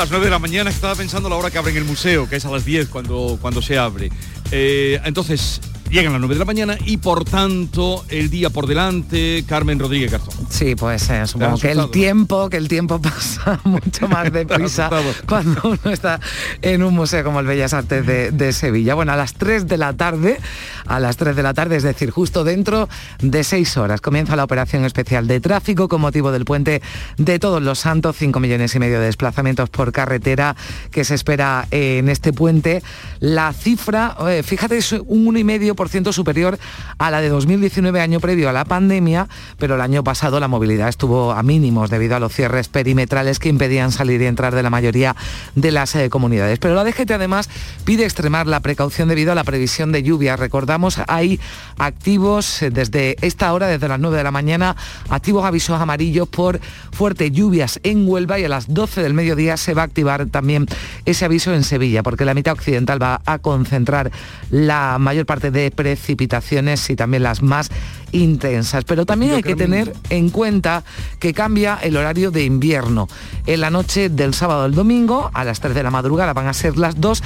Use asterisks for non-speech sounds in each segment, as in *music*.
las 9 de la mañana, estaba pensando la hora que abren el museo, que es a las 10 cuando, cuando se abre. Eh, entonces, llegan las 9 de la mañana y por tanto el día por delante, Carmen Rodríguez Garzón. Sí, pues eh, supongo que el tiempo, que el tiempo *laughs* pasa mucho más deprisa cuando uno está en un museo como el Bellas Artes de, de, Sevilla. Bueno, a las 3 de la tarde, a las 3 de la tarde, es decir, justo dentro de 6 horas, comienza la operación especial de tráfico con motivo del puente de Todos los Santos, 5 millones y medio de desplazamientos por carretera que se espera en este puente. La cifra, eh, fíjate, es un 1,5% superior a la de 2019, año previo a la pandemia, pero el año pasado la movilidad estuvo a mínimos debido a los cierres perimetrales que impedían salir y entrar de la mayoría de las eh, comunidades. Pero la DGT además pide extremar la precaución debido a la previsión de lluvia. Recordamos, hay activos eh, desde esta hora, desde las 9 de la mañana, activos avisos amarillos por fuertes lluvias en Huelva y a las 12 del mediodía se va a activar también ese aviso en Sevilla, porque la mitad occidental va a concentrar la mayor parte de precipitaciones y también las más intensas. Pero también hay que tener en cuenta que cambia el horario de invierno. En la noche del sábado al domingo, a las 3 de la madrugada van a ser las 2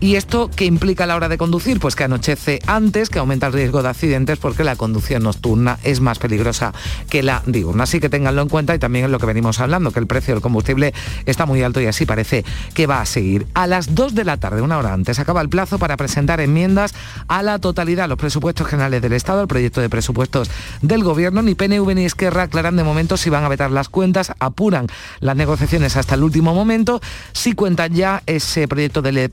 ¿Y esto qué implica a la hora de conducir? Pues que anochece antes, que aumenta el riesgo de accidentes porque la conducción nocturna es más peligrosa que la diurna. Así que ténganlo en cuenta y también es lo que venimos hablando, que el precio del combustible está muy alto y así parece que va a seguir. A las 2 de la tarde, una hora antes, acaba el plazo para presentar enmiendas a la totalidad los presupuestos generales del Estado, el proyecto de presupuestos del Gobierno. Ni PNV ni Esquerra aclaran de momento si van a vetar las cuentas, apuran las negociaciones hasta el último momento. Si cuentan ya ese proyecto de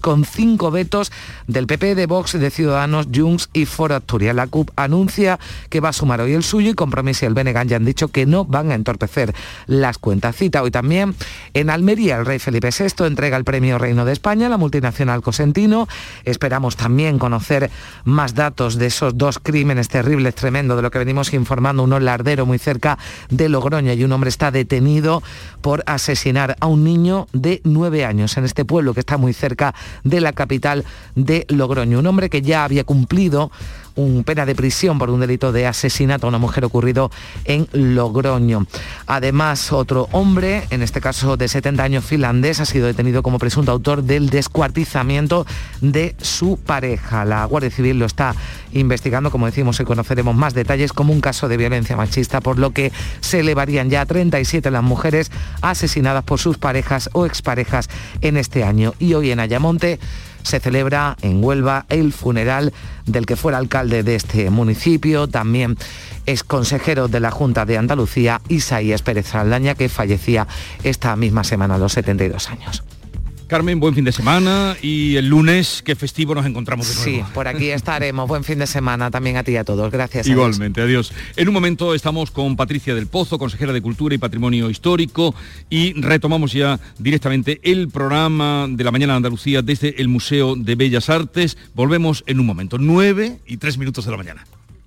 con cinco vetos del PP, de Vox, de Ciudadanos, Junts y Foro Asturias. La CUP anuncia que va a sumar hoy el suyo y Compromiso y el Benegan ya han dicho que no van a entorpecer las cuentas. Cita hoy también en Almería el rey Felipe VI entrega el premio Reino de España la multinacional Cosentino. Esperamos también conocer más datos de esos dos crímenes terribles, tremendo, de lo que venimos informando. Uno lardero muy cerca de Logroño y un hombre está detenido por asesinar a un niño de nueve años en este pueblo que está muy cerca de la capital de Logroño. Un hombre que ya había cumplido un pena de prisión por un delito de asesinato a una mujer ocurrido en Logroño. Además, otro hombre, en este caso de 70 años finlandés, ha sido detenido como presunto autor del descuartizamiento de su pareja. La Guardia Civil lo está investigando, como decimos, y conoceremos más detalles como un caso de violencia machista, por lo que se elevarían ya a 37 las mujeres asesinadas por sus parejas o exparejas en este año. Y hoy en Ayamonte se celebra en Huelva el funeral del que fuera alcalde de este municipio, también es consejero de la Junta de Andalucía, Isaías Pérez Saldaña, que fallecía esta misma semana a los 72 años. Carmen, buen fin de semana y el lunes, qué festivo nos encontramos de nuevo. Sí, por aquí estaremos. buen fin de semana también a ti y a todos. Gracias. Igualmente, adiós. En un momento estamos con Patricia del Pozo, consejera de Cultura y Patrimonio Histórico, y retomamos ya directamente el programa de la Mañana de Andalucía desde el Museo de Bellas Artes. Volvemos en un momento, nueve y tres minutos de la mañana.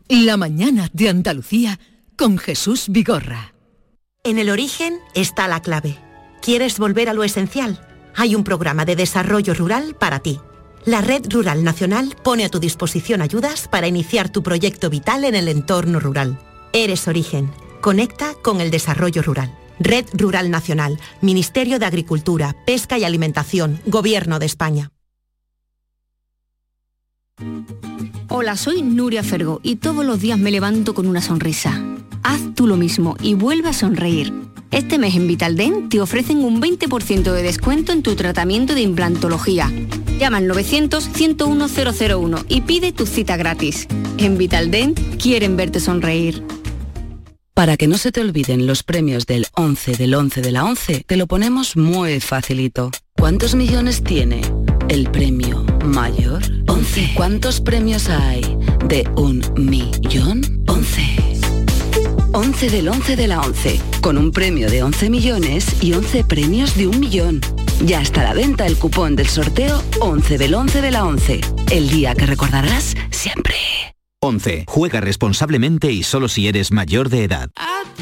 La Mañana de Andalucía con Jesús Vigorra. En el origen está la clave. ¿Quieres volver a lo esencial? Hay un programa de desarrollo rural para ti. La Red Rural Nacional pone a tu disposición ayudas para iniciar tu proyecto vital en el entorno rural. Eres origen. Conecta con el desarrollo rural. Red Rural Nacional, Ministerio de Agricultura, Pesca y Alimentación, Gobierno de España. Hola, soy Nuria Fergo y todos los días me levanto con una sonrisa. Haz tú lo mismo y vuelve a sonreír. Este mes en Vitaldent te ofrecen un 20% de descuento en tu tratamiento de implantología. Llama al 900-101-001 y pide tu cita gratis. En Vitaldent quieren verte sonreír. Para que no se te olviden los premios del 11 del 11 de la 11, te lo ponemos muy facilito. ¿Cuántos millones tiene el premio mayor? 11. ¿Cuántos premios hay de un millón? 11. 11 del 11 de la 11, con un premio de 11 millones y 11 premios de un millón. Ya está a la venta el cupón del sorteo 11 del 11 de la 11, el día que recordarás siempre. 11. Juega responsablemente y solo si eres mayor de edad.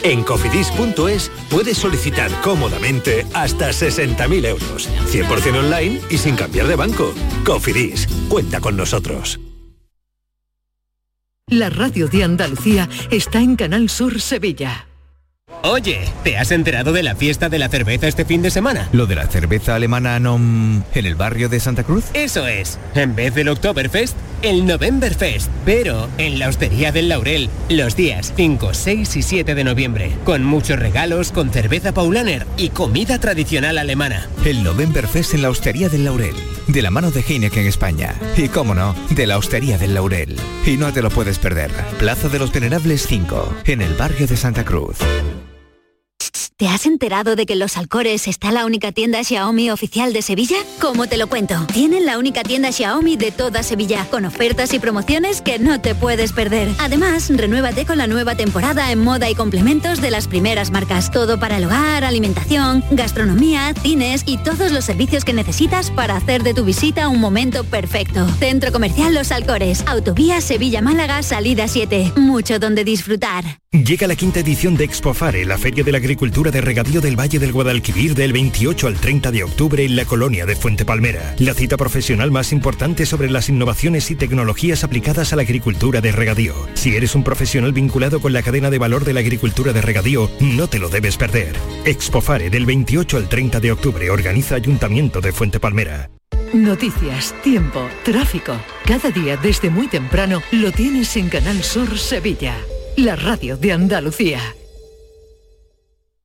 En cofidis.es puedes solicitar cómodamente hasta 60.000 euros, 100% online y sin cambiar de banco. Cofidis, cuenta con nosotros. La radio de Andalucía está en Canal Sur Sevilla. Oye, ¿te has enterado de la fiesta de la cerveza este fin de semana? ¿Lo de la cerveza alemana no... en el barrio de Santa Cruz? Eso es. En vez del Oktoberfest, el Novemberfest. Pero en la Hostería del Laurel, los días 5, 6 y 7 de noviembre. Con muchos regalos, con cerveza Paulaner y comida tradicional alemana. El Novemberfest en la Hostería del Laurel. De la mano de Heineken España. Y cómo no, de la Hostería del Laurel. Y no te lo puedes perder. Plaza de los Venerables 5, en el barrio de Santa Cruz. ¿Te has enterado de que en Los Alcores está la única tienda Xiaomi oficial de Sevilla? ¿Cómo te lo cuento? Tienen la única tienda Xiaomi de toda Sevilla, con ofertas y promociones que no te puedes perder. Además, renuévate con la nueva temporada en moda y complementos de las primeras marcas. Todo para el hogar, alimentación, gastronomía, cines y todos los servicios que necesitas para hacer de tu visita un momento perfecto. Centro Comercial Los Alcores, Autovía Sevilla-Málaga, salida 7. Mucho donde disfrutar. Llega la quinta edición de Expofare, la Feria de la Agricultura de Regadío del Valle del Guadalquivir del 28 al 30 de octubre en la colonia de Fuente Palmera. La cita profesional más importante sobre las innovaciones y tecnologías aplicadas a la agricultura de regadío. Si eres un profesional vinculado con la cadena de valor de la agricultura de regadío, no te lo debes perder. Expofare del 28 al 30 de octubre organiza Ayuntamiento de Fuente Palmera. Noticias, tiempo, tráfico. Cada día desde muy temprano lo tienes en Canal Sur Sevilla la radio de Andalucía.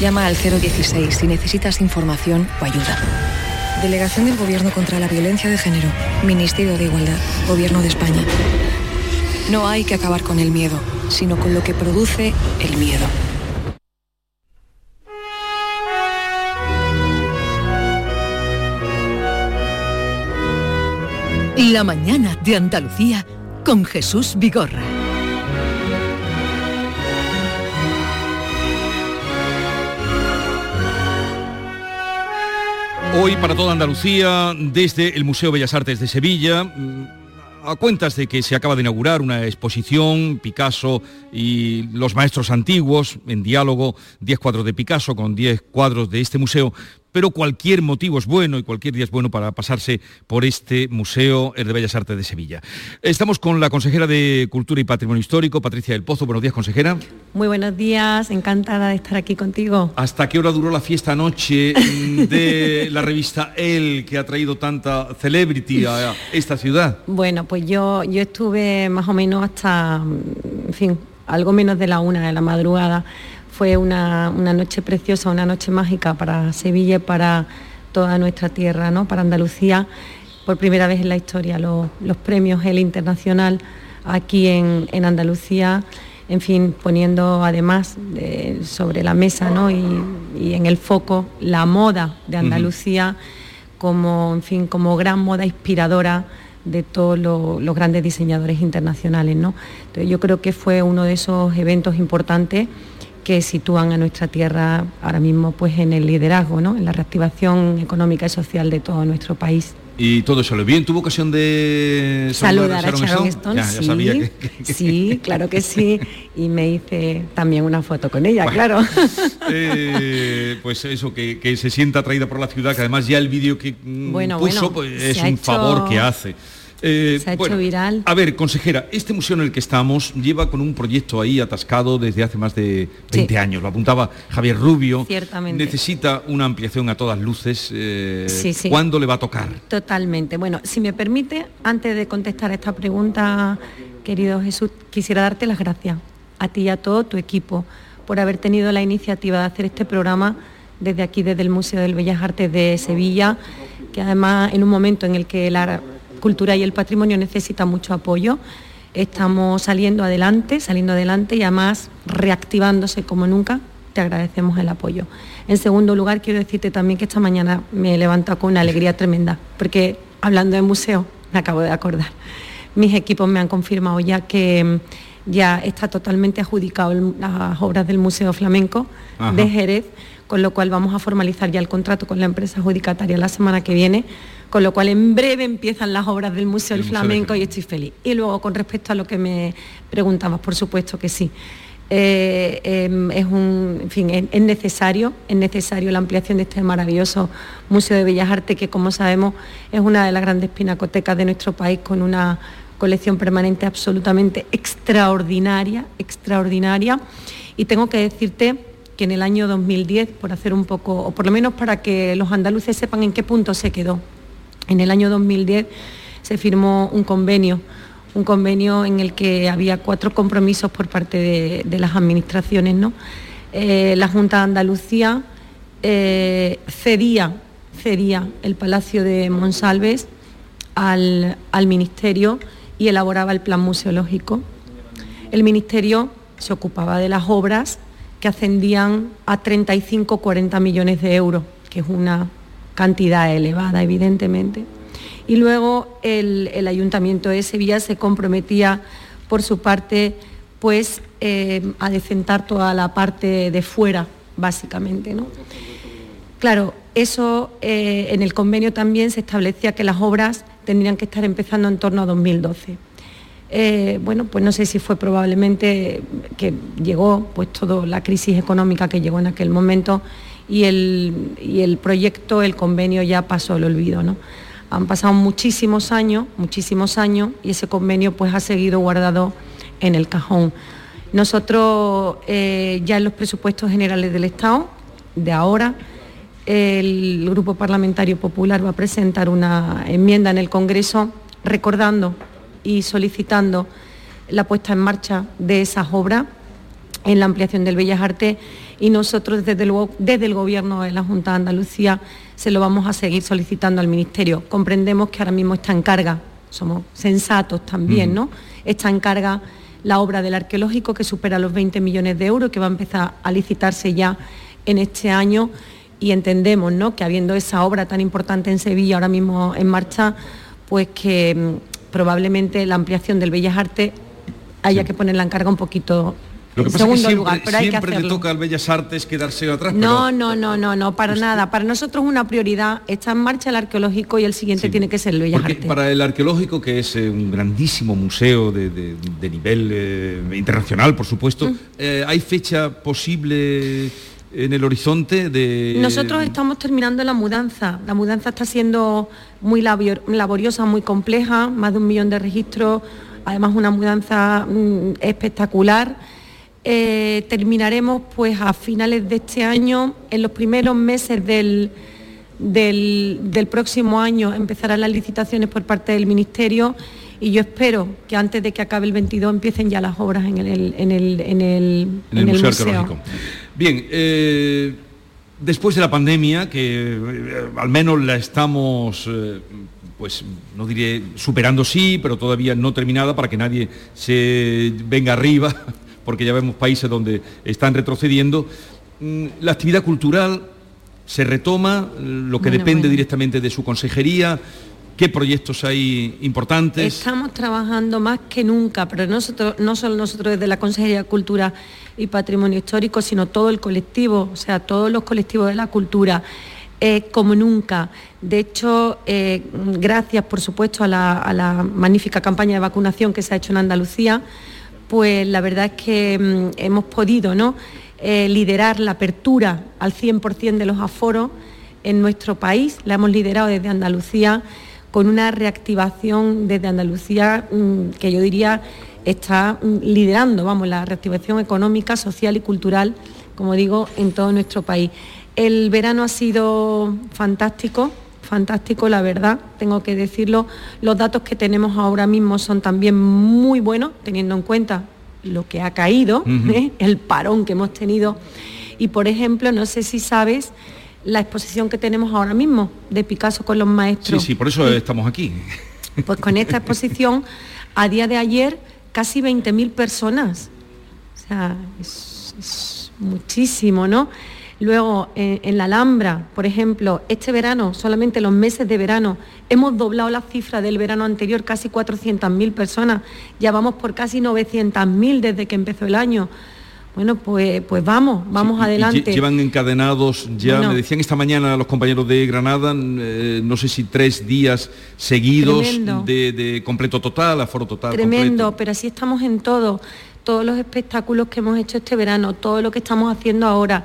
Llama al 016 si necesitas información o ayuda. Delegación del Gobierno contra la Violencia de Género. Ministerio de Igualdad. Gobierno de España. No hay que acabar con el miedo, sino con lo que produce el miedo. La mañana de Andalucía con Jesús Vigorra. Hoy para toda Andalucía, desde el Museo Bellas Artes de Sevilla, mm, a cuentas de que se acaba de inaugurar una exposición, Picasso y los maestros antiguos, en diálogo, 10 cuadros de Picasso con 10 cuadros de este museo, pero cualquier motivo es bueno y cualquier día es bueno para pasarse por este Museo de Bellas Artes de Sevilla. Estamos con la consejera de Cultura y Patrimonio Histórico, Patricia del Pozo. Buenos días, consejera. Muy buenos días, encantada de estar aquí contigo. ¿Hasta qué hora duró la fiesta anoche *laughs* de la revista El, que ha traído tanta celebrity a esta ciudad? Bueno, pues yo, yo estuve más o menos hasta, en fin, algo menos de la una de la madrugada fue una, noche preciosa, una noche mágica para Sevilla y para toda nuestra tierra, ¿no? para Andalucía. Por primera vez en la historia los, premios El Internacional aquí en, Andalucía, en fin, poniendo además sobre la mesa ¿no? y, en el foco la moda de Andalucía como, en fin, como gran moda inspiradora de todos los grandes diseñadores internacionales. ¿no? yo creo que fue uno de esos eventos importantes que sitúan a nuestra tierra ahora mismo pues en el liderazgo, ¿no? en la reactivación económica y social de todo nuestro país. Y todo salió bien. ¿Tuvo ocasión de saludar, a Sharon Stone? sí, sí, claro que sí. Y me hice también una foto con ella, claro. Eh, pues eso, que, se sienta atraída por la ciudad, que además ya el vídeo que mm, bueno, puso pues, es un favor que hace. Eh, se ha hecho viral. A ver, consejera, este museo en el que estamos lleva con un proyecto ahí atascado desde hace más de 20 años. Lo apuntaba Javier Rubio. Ciertamente. Necesita una ampliación a todas luces. Eh, ¿Cuándo le va a tocar? Totalmente. Bueno, si me permite, antes de contestar esta pregunta, querido Jesús, quisiera darte las gracias a ti y a todo tu equipo por haber tenido la iniciativa de hacer este programa desde aquí, desde el Museo del Bellas Artes de Sevilla, que además en un momento en el que la cultura y el patrimonio necesita mucho apoyo. Estamos saliendo adelante, saliendo adelante y además reactivándose como nunca. Te agradecemos el apoyo. En segundo lugar, quiero decirte también que esta mañana me he levantado con una alegría tremenda, porque hablando de museo, me acabo de acordar. Mis equipos me han confirmado ya que mm, ya está totalmente adjudicado las obras del Museo Flamenco de Jerez, con lo cual vamos a formalizar ya el contrato con la empresa adjudicataria la semana que viene, con lo cual en breve empiezan las obras del Museo del Flamenco y estoy feliz. Y luego con respecto a lo que me preguntabas, por supuesto que sí. Eh, em, es un, fin, es, necesario, es necesario la ampliación de este maravilloso Museo de Bellas Artes, que como sabemos es una de las grandes pinacotecas de nuestro país, con una colección permanente absolutamente extraordinaria, extraordinaria. Y tengo que decirte que en el año 2010, por hacer un poco, o por lo menos para que los andaluces sepan en qué punto se quedó, en el año 2010 se firmó un convenio un convenio en el que había cuatro compromisos por parte de, las administraciones. ¿no? Eh, la Junta de Andalucía eh, cedía, cedía el Palacio de Monsalves al, al Ministerio y elaboraba el plan museológico. El Ministerio se ocupaba de las obras que ascendían a 35-40 millones de euros, que es una cantidad elevada, evidentemente y luego el, Ayuntamiento de Sevilla se comprometía por su parte pues eh, a decentar toda la parte de fuera, básicamente. ¿no? Claro, eso eh, en el convenio también se establecía que las obras tendrían que estar empezando en torno a 2012. Eh, bueno, pues no sé si fue probablemente que llegó pues toda la crisis económica que llegó en aquel momento y el, y el proyecto, el convenio ya pasó al olvido. ¿no? Han pasado muchísimos años, muchísimos años, y ese convenio pues ha seguido guardado en el cajón. Nosotros eh, ya en los presupuestos generales del Estado, de ahora, el Grupo Parlamentario Popular va a presentar una enmienda en el Congreso recordando y solicitando la puesta en marcha de esas obras en la ampliación del Bellas Artes y nosotros desde, luego, desde el Gobierno de la Junta de Andalucía se lo vamos a seguir solicitando al Ministerio. Comprendemos que ahora mismo está en carga, somos sensatos también, ¿no? Está en carga la obra del arqueológico que supera los 20 millones de euros, que va a empezar a licitarse ya en este año y entendemos ¿no? que habiendo esa obra tan importante en Sevilla ahora mismo en marcha, pues que mm, probablemente la ampliación del Bellas Artes haya que ponerla en carga un poquito lo que pasa es que siempre, le toca al Bellas Artes quedarse atrás. No, no, no, no, no, para nada. Para nosotros una prioridad está en marcha el arqueológico y el siguiente tiene que ser el Bellas Artes. Para el arqueológico, que es eh, un grandísimo museo de, nivel eh, internacional, por supuesto, mm. eh, ¿hay fecha posible en el horizonte de...? Nosotros estamos terminando la mudanza. La mudanza está siendo muy laboriosa, muy compleja, más de un millón de registros, además una mudanza mm, espectacular eh, terminaremos pues a finales de este año, en los primeros meses del, del, próximo año empezarán las licitaciones por parte del Ministerio y yo espero que antes de que acabe el 22 empiecen ya las obras en el, en el, en el, museo, Bien, eh, después de la pandemia, que eh, al menos la estamos... pues no diré superando sí, pero todavía no terminada para que nadie se venga arriba *laughs* porque ya vemos países donde están retrocediendo. Mm, la actividad cultural se retoma, lo que depende directamente de su consejería. ¿Qué proyectos hay importantes? Estamos trabajando más que nunca, pero nosotros, no solo nosotros desde la Consejería de Cultura y Patrimonio Histórico, sino todo el colectivo, o sea, todos los colectivos de la cultura. Eh, como nunca. De hecho, eh, gracias por supuesto a la magnífica campaña de vacunación que se ha hecho en Andalucía, pues la verdad es que mm, hemos podido ¿no? Eh, liderar la apertura al 100% de los aforos en nuestro país, la hemos liderado desde Andalucía con una reactivación desde Andalucía mm, que yo diría está mm, liderando, vamos, la reactivación económica, social y cultural, como digo, en todo nuestro país. El verano ha sido fantástico, fantástico, la verdad, tengo que decirlo. Los datos que tenemos ahora mismo son también muy buenos, teniendo en cuenta lo que ha caído, ¿eh? el parón que hemos tenido. Y, por ejemplo, no sé si sabes la exposición que tenemos ahora mismo de Picasso con los maestros. Sí, sí, por eso estamos aquí. *laughs* Pues con esta exposición, a día de ayer, casi 20.000 personas. O sea, es, muchísimo, ¿no? Luego, en, la Alhambra, por ejemplo, este verano, solamente los meses de verano, hemos doblado la cifra del verano anterior, casi 400.000 personas. Ya vamos por casi 900.000 desde que empezó el año. Bueno, pues, pues vamos, vamos adelante. llevan encadenados ya, me decían esta mañana los compañeros de Granada, eh, no sé si tres días seguidos de, completo total, aforo total. Tremendo, pero así estamos en todo, todos los espectáculos que hemos hecho este verano, todo lo que estamos haciendo ahora,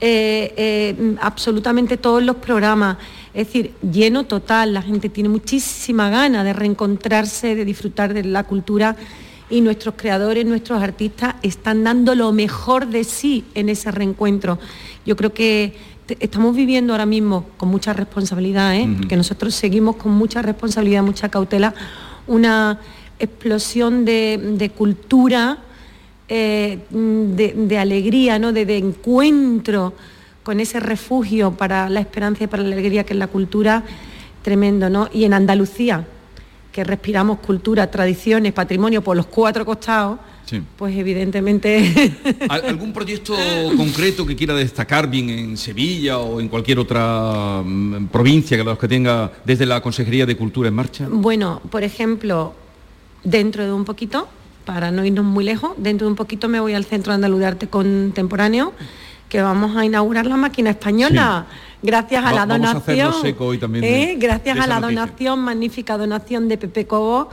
eh, eh, absolutamente todos los programas. Es decir, lleno total, la gente tiene muchísima gana de reencontrarse, de disfrutar de la cultura y nuestros creadores, nuestros artistas están dando lo mejor de sí en ese reencuentro. Yo creo que estamos viviendo ahora mismo con mucha responsabilidad, ¿eh? que nosotros seguimos con mucha responsabilidad, mucha cautela, una explosión de, cultura, eh, de, alegría, ¿no? de, de encuentro con ese refugio para la esperanza y para la alegría que es la cultura, tremendo, ¿no? Y en Andalucía, que respiramos cultura, tradiciones, patrimonio por los cuatro costados, pues evidentemente... *laughs* ¿Algún proyecto concreto que quiera destacar bien en Sevilla o en cualquier otra mm, provincia que los que tenga desde la Consejería de Cultura en marcha? Bueno, por ejemplo, dentro de un poquito, para no irnos muy lejos, dentro de un poquito me voy al Centro Andaluz de Arte Contemporáneo, que vamos a inaugurar la máquina española gracias a la donación, ¿eh? gracias a la donación, magnífica donación de Pepe Cobo,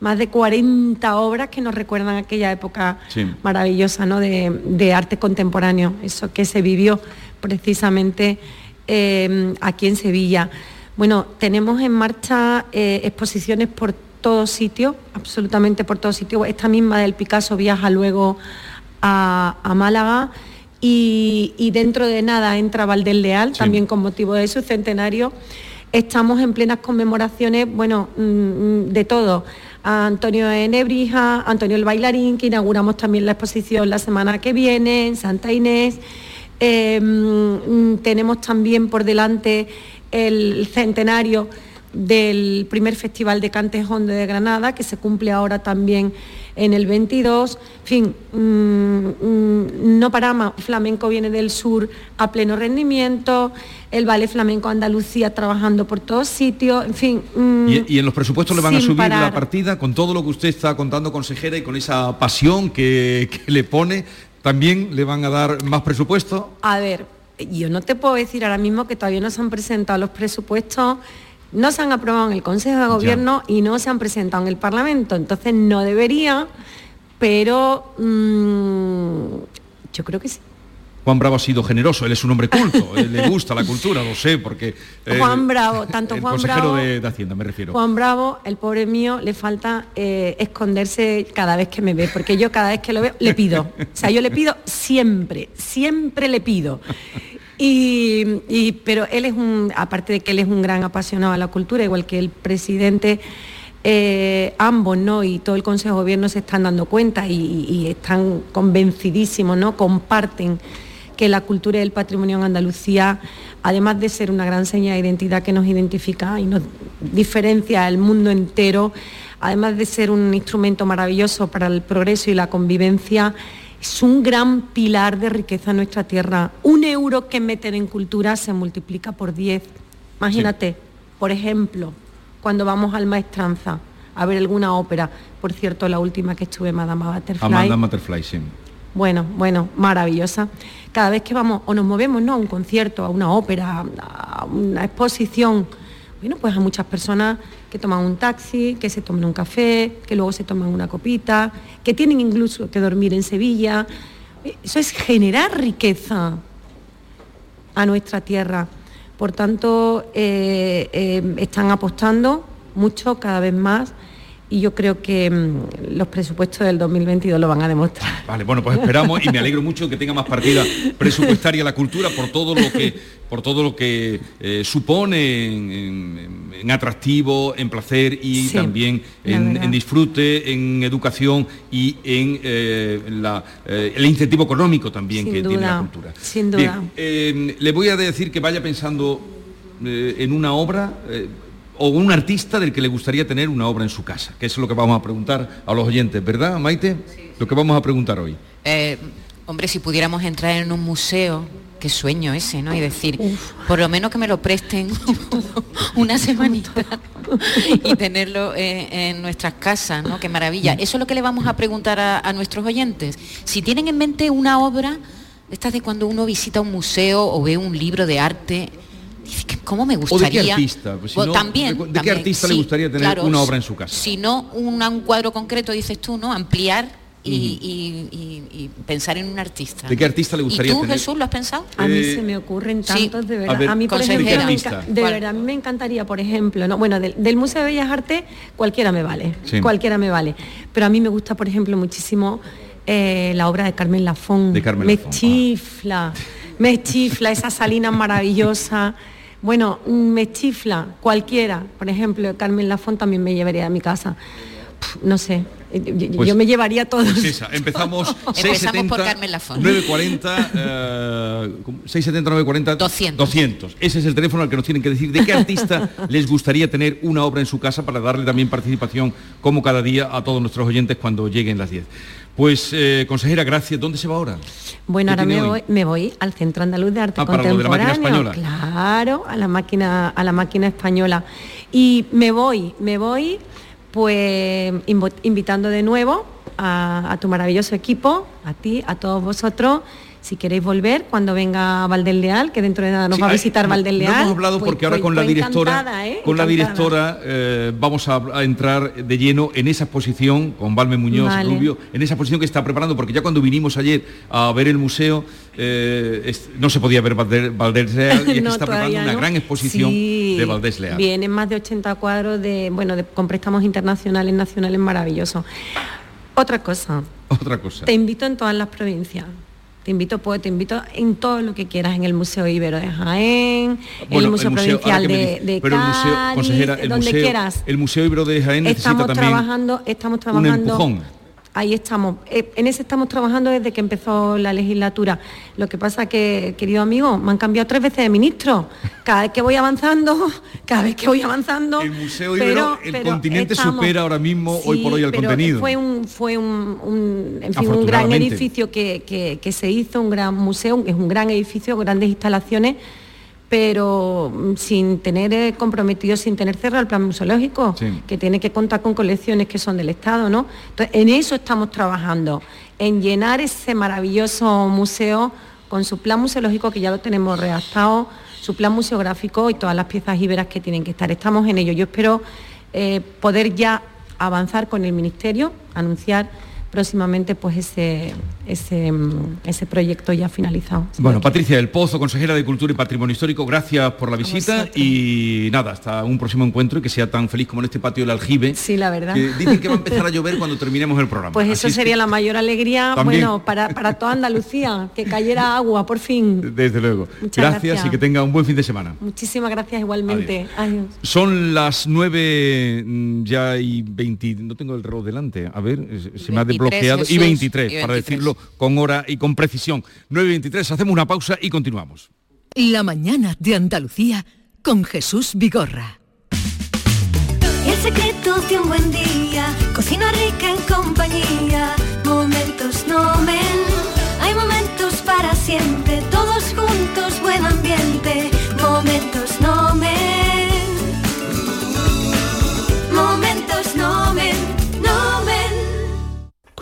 más de 40 obras que nos recuerdan aquella época maravillosa ¿no? de, arte contemporáneo, eso que se vivió precisamente eh, aquí en Sevilla. Bueno, tenemos en marcha eh, exposiciones por todo sitio, absolutamente por todo sitio. Esta misma del Picasso viaja luego a, a Málaga y, dentro de nada entra Valdel Leal, también con motivo de su centenario. Estamos en plenas conmemoraciones, bueno, mm, de todo. Antonio Enebrija, Antonio el Bailarín, que inauguramos también la exposición la semana que viene en Santa Inés. Em, mm, tenemos también por delante el centenario del primer Festival de Cantejón de Granada, que se cumple ahora también en el 22. En fin, mm, mm, no paramos, flamenco viene del sur a pleno rendimiento, el Ballet Flamenco Andalucía trabajando por todos sitios, en fin. Mm, ¿Y, en los presupuestos le van a subir la partida con todo lo que usted está contando, consejera, y con esa pasión que, que le pone? ¿También le van a dar más presupuesto? A ver, yo no te puedo decir ahora mismo que todavía no se han presentado los presupuestos no se han aprobado en el Consejo de Gobierno y no se han presentado en el Parlamento. Entonces no debería, pero mm, yo creo que sí. Juan Bravo ha sido generoso, él es un hombre culto, *laughs* él le gusta la cultura, lo sé, porque... Juan Bravo, tanto Juan Bravo... De, de, Hacienda, me refiero. Juan Bravo, el pobre mío, le falta eh, esconderse cada vez que me ve, porque yo cada vez que lo veo le pido. O sea, yo le pido siempre, siempre le pido. Y, pero él es un, aparte de que él es un gran apasionado a la cultura, igual que el presidente, eh, ambos ¿no? y todo el Consejo de Gobierno se están dando cuenta y, están convencidísimos, ¿no? comparten que la cultura y el patrimonio en Andalucía, además de ser una gran seña de identidad que nos identifica y nos diferencia al mundo entero, además de ser un instrumento maravilloso para el progreso y la convivencia, es un gran pilar de riqueza en nuestra tierra. Un euro que meten en cultura se multiplica por 10. Imagínate, por ejemplo, cuando vamos al Maestranza a ver alguna ópera, por cierto, la última que estuve, Madame Butterfly. Amanda Butterfly, sí. Bueno, bueno, maravillosa. Cada vez que vamos o nos movemos ¿no? a un concierto, a una ópera, a una exposición, bueno, pues a muchas personas que toman un taxi, que se toman un café, que luego se toman una copita, que tienen incluso que dormir en Sevilla. Eso es generar riqueza a nuestra tierra. Por tanto, eh, eh, están apostando mucho, cada vez más, y yo creo que mm, los presupuestos del 2022 lo van a demostrar. Vale, bueno, pues esperamos y me alegro mucho que tenga más partida presupuestaria la cultura por todo lo que, por todo lo que eh, supone en, atractivo, en placer y también en, disfrute, en educación y en eh, eh, el incentivo económico también que tiene la cultura. Sin duda. le voy a decir que vaya pensando en una obra o un artista del que le gustaría tener una obra en su casa, que es lo que vamos a preguntar a los oyentes, ¿verdad, Maite? Lo que vamos a preguntar hoy. Eh, hombre, si pudiéramos entrar en un museo, qué sueño ese, ¿no? Y decir, por lo menos que me lo presten *laughs* una semanita y tenerlo en, nuestras casas, ¿no? Qué maravilla. Eso es lo que le vamos a preguntar a, nuestros oyentes. Si tienen en mente una obra, esta de cuando uno visita un museo o ve un libro de arte, ¿Cómo me gustaría? ¿O de qué artista? Pues también, ¿De, qué artista le gustaría tener una obra en su casa? Si no un cuadro concreto, dices tú, ¿no? Ampliar y, pensar en un artista. ¿De qué artista le gustaría ¿Y tú, tener? Jesús, lo has pensado? A mí se me ocurren tantos, de verdad. A, mí, por ejemplo, de, verdad, a mí me encantaría, por ejemplo, no, bueno, del, Museo de Bellas Artes, cualquiera me vale, cualquiera me vale. Pero a mí me gusta, por ejemplo, muchísimo eh, la obra de Carmen Lafón. De Carmen me chifla, me chifla esa salina maravillosa. Bueno, me chifla cualquiera. Por ejemplo, Carmen Lafón también me llevaría a mi casa. no sé, yo, pues me llevaría todo. Pues empezamos *laughs* 670 por Carmen Lafón. 940 eh, 670 940 200. 200. Ese es el teléfono al que nos tienen que decir de qué artista *laughs* les gustaría tener una obra en su casa para darle también participación como cada día a todos nuestros oyentes cuando lleguen las 10. Pues, eh, consejera, gracias. ¿Dónde se va ahora? Bueno, ahora me voy, al Centro Andaluz de Arte ah, Contemporáneo. española. Claro, a la máquina, a la máquina española. Y me voy, me voy, pues invitando de nuevo a, a tu maravilloso equipo, a ti, a todos vosotros si queréis volver cuando venga Valdel Leal, que dentro de nada nos va a visitar Valdel Leal. No hemos hablado pues, porque ahora pues, con, la directora, ¿eh? con la directora, eh, vamos a, entrar de lleno en esa exposición con Valme Muñoz Rubio, en esa exposición que está preparando, porque ya cuando vinimos ayer a ver el museo eh, no se podía ver Valdés Leal y *laughs* está preparando una gran exposición de Valdés Leal. Vienen más de 80 cuadros de, bueno, de, con préstamos internacionales, nacionales maravillosos. Otra cosa. Otra cosa. Te invito en todas las provincias. Te invito, pues, te invito en todo lo que quieras, en el Museo Ibero de Jaén, en el Museo, Provincial de, de pero el museo, consejera, el donde quieras. El Museo Ibero de Jaén estamos necesita trabajando, estamos trabajando ahí estamos. Eh, en ese estamos trabajando desde que empezó la legislatura. Lo que pasa que, querido amigo, me han cambiado tres veces de ministro. Cada vez que voy avanzando, *laughs* cada vez que voy avanzando. El Museo Ibero, el continente supera ahora mismo, hoy por hoy, el contenido. Fue un, fue un, en fin, un gran edificio que, que se hizo, un gran museo, es un gran edificio, grandes instalaciones pero mm, sin tener eh, comprometido, sin tener cerrado el plan museológico, que tiene que contar con colecciones que son del Estado, ¿no? Entonces, en eso estamos trabajando, en llenar ese maravilloso museo con su plan museológico que ya lo tenemos redactado, su plan museográfico y todas las piezas íberas que tienen que estar. Estamos en ello. Yo espero eh, poder ya avanzar con el Ministerio, anunciar próximamente pues ese, ese, mm, ese proyecto ya finalizado. Bueno, Patricia del Pozo, consejera de Cultura y Patrimonio Histórico, gracias por la visita y nada, hasta un próximo encuentro y que sea tan feliz como en este patio del aljibe. Sí, la verdad. dicen que va a *laughs* empezar a llover cuando terminemos el programa. Pues eso sería la mayor alegría, bueno, para, para toda Andalucía, que cayera agua, por fin. Desde luego. Gracias, y que tenga un buen fin de semana. Muchísimas gracias igualmente. Adiós. Son las 9 mm, ya y 20, no tengo el reloj delante, a ver, se me ha y 23, para decirlo con hora y con precisión. 9.23, hacemos una pausa y continuamos. La mañana de Andalucía con Jesús Vigorra. El secreto de un buen día, cocina rica en compañía, momentos no men, hay momentos para siempre,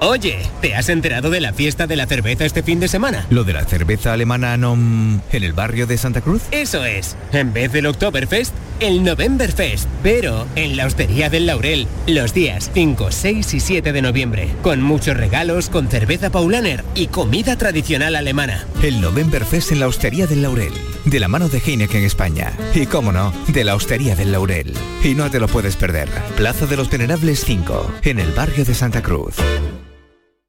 Oye, ¿te has enterado de la fiesta de la cerveza este fin de semana? ¿Lo de la cerveza alemana no... en el barrio de Santa Cruz? Eso es. En vez del Oktoberfest, el Novemberfest. Pero en la Hostería del Laurel, los días 5, 6 y 7 de noviembre. Con muchos regalos, con cerveza Paulaner y comida tradicional alemana. El Novemberfest en la Hostería del Laurel. De la mano de Heineken España. Y cómo no, de la Hostería del Laurel. Y no te lo puedes perder. Plaza de los Venerables 5, en el barrio de Santa Cruz.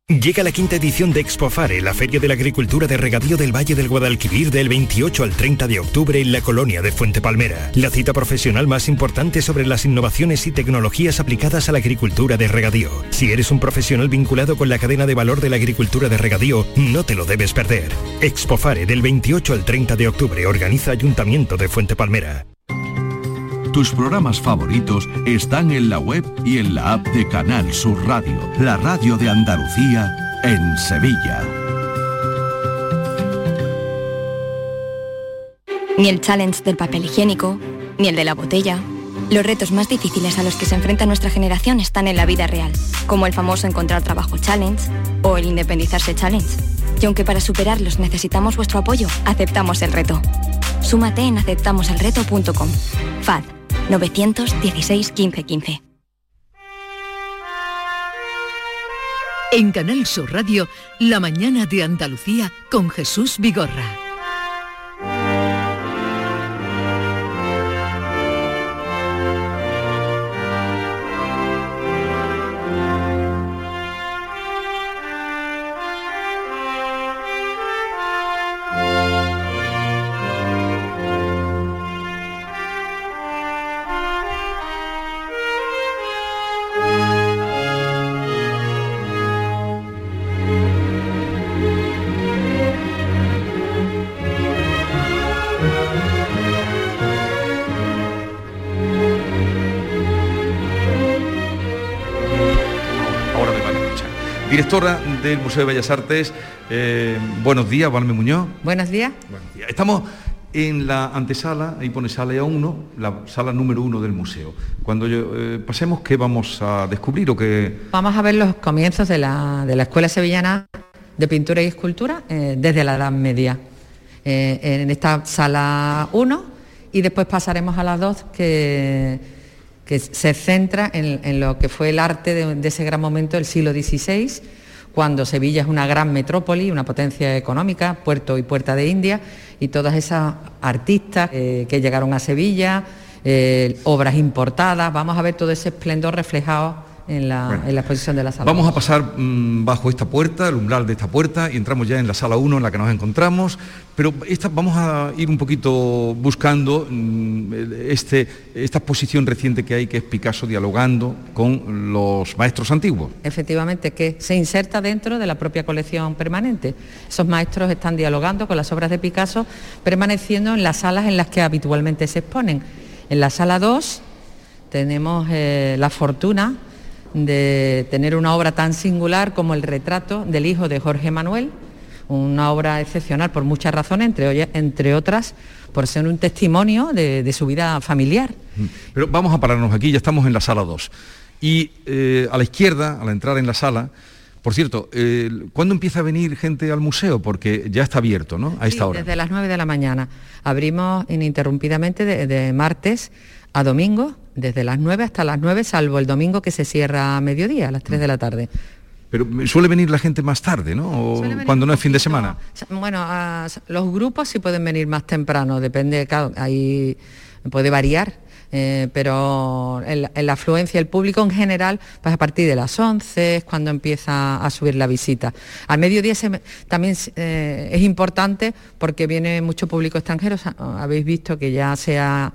Llega la quinta edición de Expofare, la Feria de la Agricultura de Regadío del Valle del Guadalquivir del 28 al 30 de octubre en la colonia de Fuente Palmera. La cita profesional más importante sobre las innovaciones y tecnologías aplicadas a la agricultura de regadío. Si eres un profesional vinculado con la cadena de valor de la agricultura de regadío, no te lo debes perder. Expofare del 28 al 30 de octubre organiza Ayuntamiento de Fuente Palmera. Tus programas favoritos están en la web y en la app de Canal Sur Radio, la radio de Andalucía en Sevilla. Ni el challenge del papel higiénico, ni el de la botella. Los retos más difíciles a los que se enfrenta nuestra generación están en la vida real, como el famoso encontrar trabajo challenge o el independizarse challenge. Y aunque para superarlos necesitamos vuestro apoyo, aceptamos el reto. Súmate en aceptamoselreto.com. FAD 916 15 15. En Canal Sur Radio, La mañana de Andalucía con Jesús Vigorra. Directora del Museo de Bellas Artes, eh, buenos días, Valme Muñoz. Buenos días. Estamos en la antesala, ahí pone sala 1, la sala número uno del museo. Cuando yo, eh, pasemos, ¿qué vamos a descubrir o qué...? Vamos a ver los comienzos de la, de la Escuela Sevillana de Pintura y Escultura eh, desde la Edad Media. En esta sala 1 y después pasaremos a la 2 que, que se centra en, lo que fue el arte de, de ese gran momento del siglo XVI, cuando Sevilla es una gran metrópoli, una potencia económica, puerto y puerta de India, y todas esas artistas eh, que llegaron a Sevilla, eh, obras importadas, vamos a ver todo ese esplendor reflejado en la, Bueno. en la exposición de la sala. Vamos a pasar mm, bajo esta puerta, el umbral de esta puerta, y entramos ya en la sala 1 en la que nos encontramos, pero esta, vamos a ir un poquito buscando mm, este, esta exposición reciente que hay, que es Picasso dialogando con los maestros antiguos. efectivamente, que se inserta dentro de la propia colección permanente. Esos maestros están dialogando con las obras de Picasso, permaneciendo en las salas en las que habitualmente se exponen. En la sala 2 tenemos eh, la fortuna de tener una obra tan singular como el retrato del hijo de Jorge Manuel, una obra excepcional por muchas razones, entre, entre otras por ser un testimonio de- de su vida familiar. Pero vamos a pararnos aquí, ya estamos en la sala 2. Y eh, a la izquierda, a la entrada en la sala, por cierto, eh, ¿cuándo empieza a venir gente al museo? Porque ya está abierto, ¿no? A esta Sí, hora. Desde las 9 de la mañana. Abrimos ininterrumpidamente de, de martes a domingo, desde las 9 hasta las 9, salvo el domingo que se cierra a mediodía, a las 3 de la tarde. Pero suele venir la gente más tarde, ¿no? O cuando no es fin de semana. Bueno, a- los grupos sí pueden venir más temprano, depende, claro, ahí puede variar. eh, pero en, en la afluencia del público en general, pues a partir de las 11 es cuando empieza a subir la visita. Al mediodía se también eh, es importante porque viene mucho público extranjero, habéis visto que ya se ha,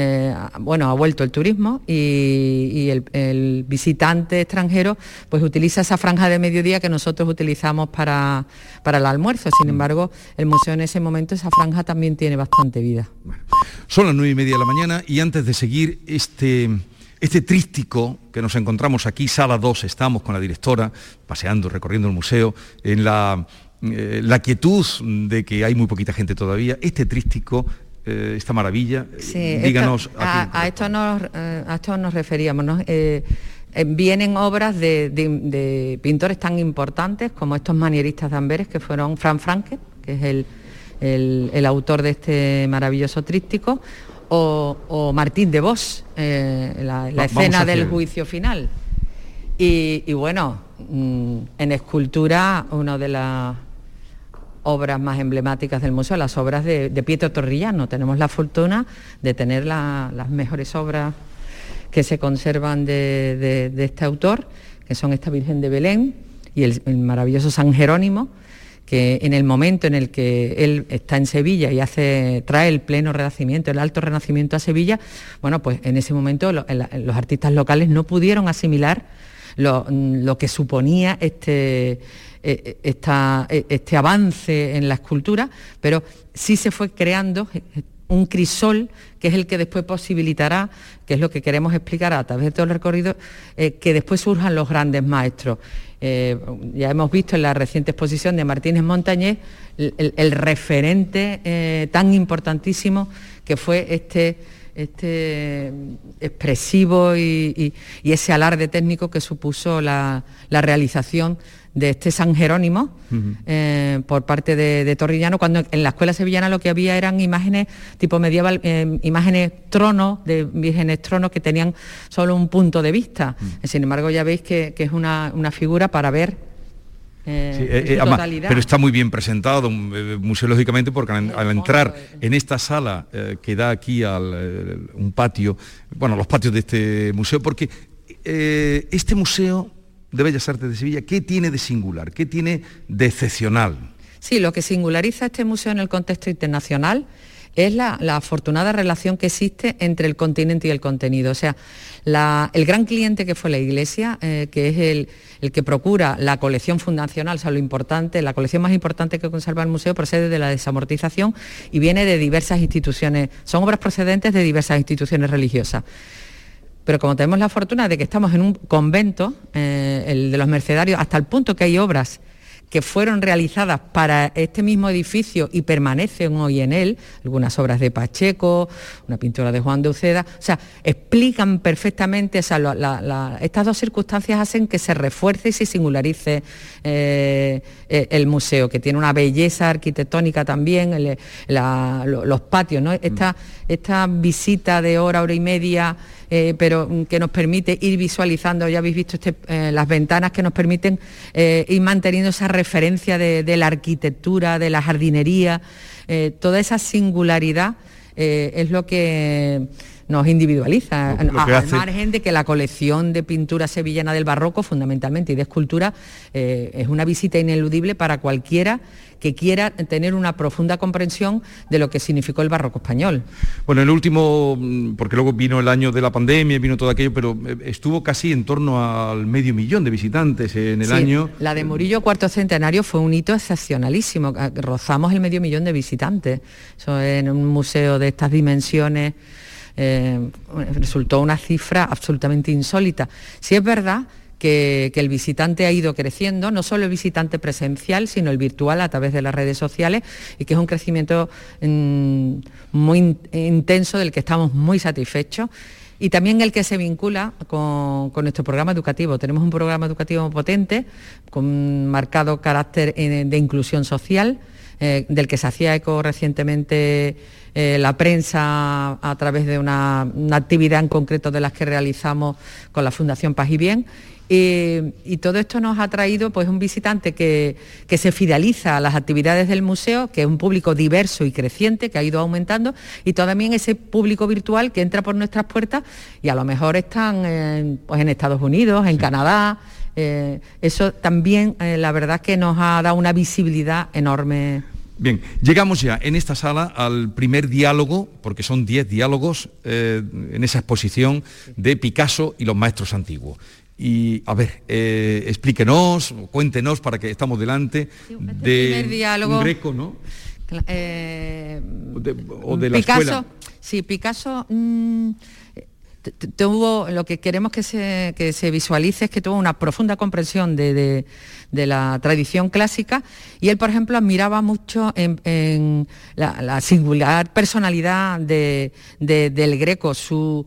eh, bueno, ha vuelto el turismo y, y el, el visitante extranjero pues utiliza esa franja de mediodía que nosotros utilizamos para, para el almuerzo. Sin embargo, el museo en ese momento, esa franja también tiene bastante vida. Son las nueve y media de la mañana y antes de seguir este este trístico que nos encontramos aquí, sala 2, estamos con la directora, paseando, recorriendo el museo, en la, eh, la quietud de que hay muy poquita gente todavía, este trístico eh, esta maravilla. Díganos. a, esto nos, a esto nos referíamos. vienen obras de, pintores tan importantes como estos manieristas de Amberes, que fueron Fran Franke, que es el, el, autor de este maravilloso tríptico, o, Martín de Vos, eh, la, escena del juicio final. Y, bueno, mm, en escultura, una de las obras más emblemáticas del museo, las obras de, Pietro Torrillano. Tenemos la fortuna de tener las mejores obras que se conservan de, este autor, que son esta Virgen de Belén y el maravilloso San Jerónimo, que en el momento en el que él está en Sevilla y hace, trae el pleno renacimiento, el alto renacimiento a Sevilla, bueno, pues en ese momento los artistas locales no pudieron asimilar lo, que suponía este, e, e, e, este avance en la escultura, pero sí se fue creando un crisol que es el que después posibilitará, que es lo que queremos explicar a través de todo el recorrido, eh, que después surjan los grandes maestros. Eh, ya hemos visto en la reciente exposición de Martínez Montañés el, referente eh, tan importantísimo que fue este, este expresivo y, ese alarde técnico que supuso la realización de este San Jerónimo eh, por parte de, Torrillano, cuando en la escuela sevillana lo que había eran imágenes tipo medieval, eh, imágenes tronos, de vírgenes tronos que tenían solo un punto de vista. Sin embargo, ya veis que, es una, figura para ver eh, pero está muy bien presentado museológicamente porque al, entrar en esta sala que da aquí al un patio, bueno, los patios de este museo, porque este museo de Bellas Artes de Sevilla, ¿qué tiene de singular? ¿Qué tiene de excepcional? Sí, lo que singulariza este museo en el contexto internacional es la, afortunada relación que existe entre el continente y el contenido. O sea, el gran cliente que fue la Iglesia, eh, que es el, que procura la colección fundacional, o sea, lo importante, la colección más importante que conserva el museo procede de la desamortización y viene de diversas instituciones, son obras procedentes de diversas instituciones religiosas pero como tenemos la fortuna de que estamos en un convento, eh, el de los mercedarios, hasta el punto que hay obras que fueron realizadas para este mismo edificio y permanecen hoy en él, algunas obras de Pacheco, una pintura de Juan de Uceda, o sea, explican perfectamente, estas dos circunstancias hacen que se refuerce y se singularice eh, eh, el museo, que tiene una belleza arquitectónica también, los patios, ¿no? Esta, esta visita de hora, hora y media eh, pero mm, que nos permite ir visualizando, ya habéis visto este, eh, las ventanas que nos permiten eh, ir manteniendo esa referencia de, la arquitectura, de la jardinería, toda esa singularidad es lo que nos individualiza, al margen de que la colección de pintura sevillana del barroco, fundamentalmente, y de escultura, es una visita ineludible para cualquiera que quiera tener una profunda comprensión de lo que significó el barroco español. Bueno, el último, mm, porque luego vino el año de la pandemia, vino todo aquello, pero eh, estuvo casi en torno al medio millón de visitantes en el año. La de Murillo Cuarto Centenario fue un hito excepcionalísimo, rozamos el medio millón de visitantes. Eso en un museo de estas dimensiones eh, resultó una cifra absolutamente insólita. Si es verdad que, el visitante ha ido creciendo, no solo el visitante presencial, sino el virtual a través de las redes sociales y que es un crecimiento mm, muy intenso del que estamos muy satisfechos y también el que se vincula con, nuestro programa educativo. Tenemos un programa educativo potente, con marcado carácter eh, de inclusión social, eh, del que se hacía eco recientemente eh, la prensa a través de una, una, actividad en concreto de las que realizamos con la Fundación Paz y Bien. Y todo esto nos ha traído pues, un visitante que, se fideliza a las actividades del museo, que es un público diverso y creciente, que ha ido aumentando, y también ese público virtual que entra por nuestras puertas y a lo mejor están en, pues, en Estados Unidos, en Canadá. Eh, eso también, eh, la verdad, que nos ha dado una visibilidad enorme Bien, llegamos ya en esta sala al primer diálogo, porque son 10 diálogos eh, en esa exposición de Picasso y los maestros antiguos. Y a ver, eh, explíquenos, cuéntenos para que estamos delante de diálogo, un greco, ¿no? Eh, o, de, la Picasso, Sí, Picasso, mm, tuvo, lo que queremos que se, que se visualice es que tuvo una profunda comprensión de, la tradición clásica y él, por ejemplo, admiraba mucho en, la, singular personalidad del Greco, su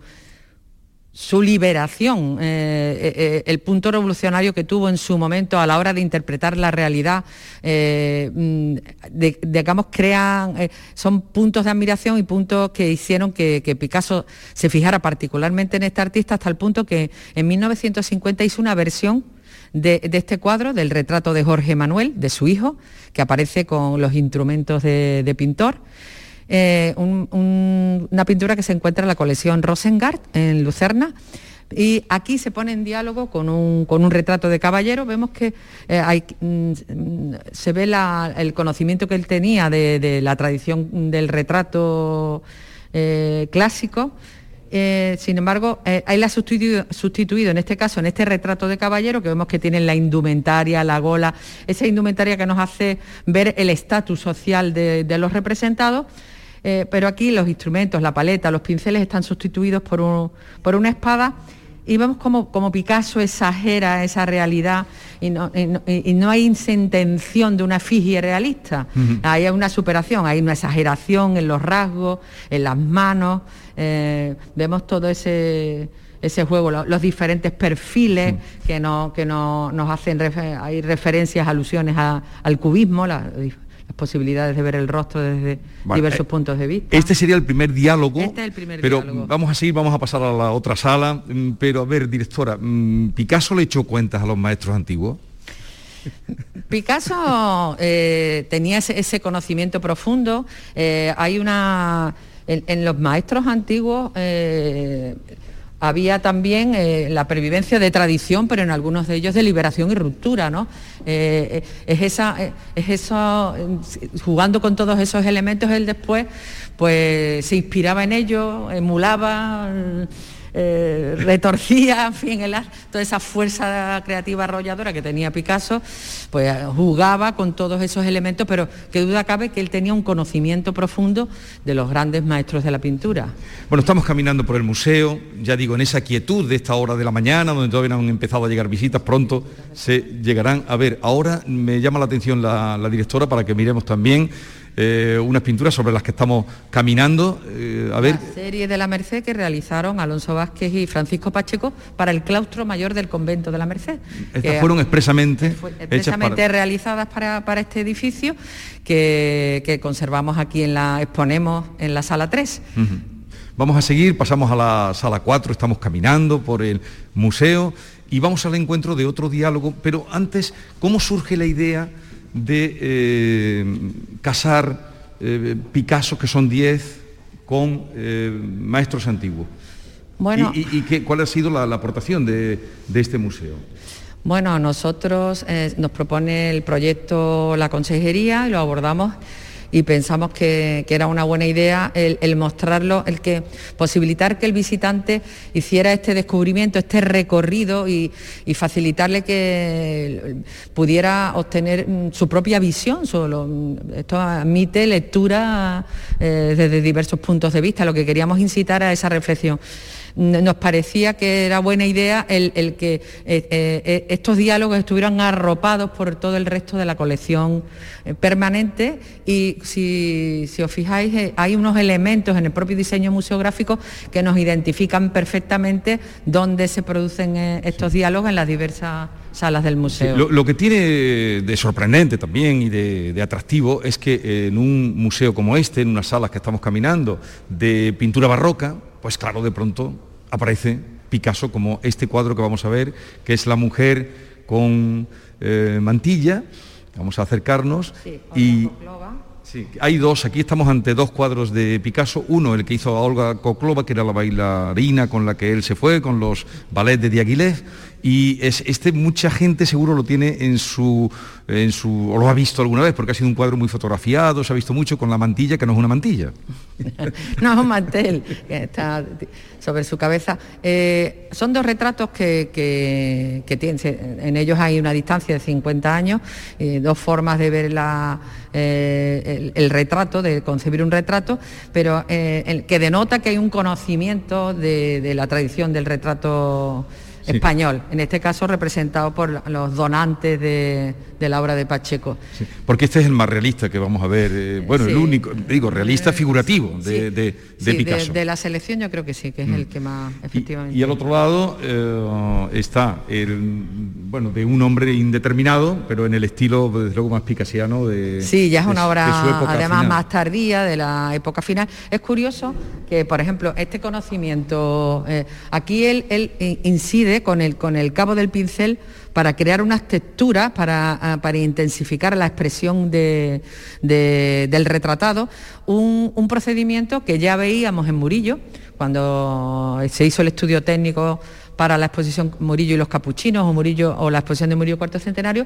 su liberación, eh, eh, eh, el punto revolucionario que tuvo en su momento a la hora de interpretar la realidad, mm, digamos, crean, son puntos de admiración y puntos que hicieron que, Picasso se fijara particularmente en este artista hasta el punto que en 1950 hizo una versión de, este cuadro, del retrato de Jorge Manuel, de su hijo, que aparece con los instrumentos de pintor. Eh, una pintura que se encuentra en la colección Rosengart en Lucerna. Y aquí se pone en diálogo con un, retrato de caballero. Vemos que eh, mm, se ve el conocimiento que él tenía de, la tradición del retrato eh, clásico. sin embargo, ahí la ha sustituido, en este caso, en este retrato de caballero, que vemos que tiene la indumentaria, la gola, esa indumentaria que nos hace ver el estatus social de los representados, eh, pero aquí los instrumentos, la paleta, los pinceles están sustituidos por, una espada y vemos como, Picasso exagera esa realidad y no, hay intención de una efigie realista. Hay una superación, hay una exageración en los rasgos, en las manos, eh, vemos todo ese juego, los, diferentes perfiles que, nos hacen, hay referencias, alusiones al cubismo, posibilidades de ver el rostro desde diversos eh, puntos de vista. Este sería el primer diálogo. Este es el primer pero vamos a seguir, vamos a pasar a la otra sala. Mm, pero a ver, directora, mm, ¿Picasso le echó cuentas a los maestros antiguos? Picasso eh, tenía ese, conocimiento profundo. Eh, hay una. En, los maestros antiguos había también eh, la pervivencia de tradición, pero en algunos de ellos de liberación y ruptura, ¿no? Eh, eh, es, es eso, jugando con todos esos elementos, él después pues se inspiraba en ellos, emulaba eh, retorcía, en fin, el, toda esa fuerza creativa arrolladora que tenía Picasso, pues jugaba con todos esos elementos, pero qué duda cabe que él tenía un conocimiento profundo de los grandes maestros de la pintura. Bueno, estamos caminando por el museo, ya digo, en esa quietud de esta hora de la mañana, donde todavía no han empezado a llegar visitas, pronto se llegarán a ver. Ahora me llama la atención la directora para que miremos también eh, unas pinturas sobre las que estamos caminando. Eh, a ver. La serie de la Merced que realizaron Alonso Vázquez y Francisco Pacheco para el claustro mayor del convento de la Merced. Estas fueron expresamente, expresamente realizadas para, este edificio que, conservamos aquí en la, exponemos en la sala 3. Vamos a seguir, pasamos a la sala 4, estamos caminando por el museo y vamos al encuentro de otro diálogo, pero antes, ¿cómo surge la idea de eh, casar eh, Picasso, que son 10, con eh, maestros antiguos. Bueno, ¿Y, cuál ha sido la, aportación de, de, este museo? Bueno, nosotros nos propone el proyecto la consejería y lo abordamos y pensamos que, era una buena idea el, mostrarlo, el que posibilitar que el visitante hiciera este descubrimiento, este recorrido y, facilitarle que pudiera obtener mm, su propia visión. Solo. Esto admite lectura eh, desde diversos puntos de vista. Lo que queríamos incitar a esa reflexión nos parecía que era buena idea el, que eh, eh, estos diálogos estuvieran arropados por todo el resto de la colección eh, permanente y si, os fijáis hay unos elementos en el propio diseño museográfico que nos identifican perfectamente dónde se producen estos diálogos en las diversas salas del museo. lo, que tiene de sorprendente también y de, atractivo es que en un museo como este, en unas salas que estamos caminando de pintura barroca, pues claro, de pronto aparece Picasso como este cuadro que vamos a ver, que es la mujer con eh, mantilla. Vamos a acercarnos y sí, hay dos, aquí estamos ante dos cuadros de Picasso, uno el que hizo a Olga Koklova, que era la bailarina con la que él se fue, con los ballets de Diaghilev, y es, este mucha gente seguro lo tiene en su, en su, o lo ha visto alguna vez, porque ha sido un cuadro muy fotografiado, se ha visto mucho con la mantilla, que no es una mantilla. *laughs* no, es un mantel que está sobre su cabeza. Eh, son dos retratos que, que, tienen, en ellos hay una distancia de 50 años, eh, dos formas de ver la, eh, el, retrato, de concebir un retrato, pero que denota que hay un conocimiento de la tradición del retrato español, en este caso representado por los donantes de, la obra de Pacheco. porque este es el más realista que vamos a ver, eh, bueno, el único, digo, realista eh, figurativo de, de, Picasso. De, la selección yo creo que sí, que es el mm. que más efectivamente. Y, al otro lado eh, está el, bueno, de un hombre indeterminado, pero en el estilo, desde luego, más picasiano de. Sí, ya es una obra además más tardía de la época final. Es curioso que, por ejemplo, este conocimiento, aquí él, él incide con el, con el cabo del pincel para crear unas texturas, para, ah, para intensificar la expresión del retratado, un, procedimiento que ya veíamos en Murillo, cuando se hizo el estudio técnico para la exposición Murillo y los Capuchinos o Murillo o la exposición de Murillo Cuarto Centenario,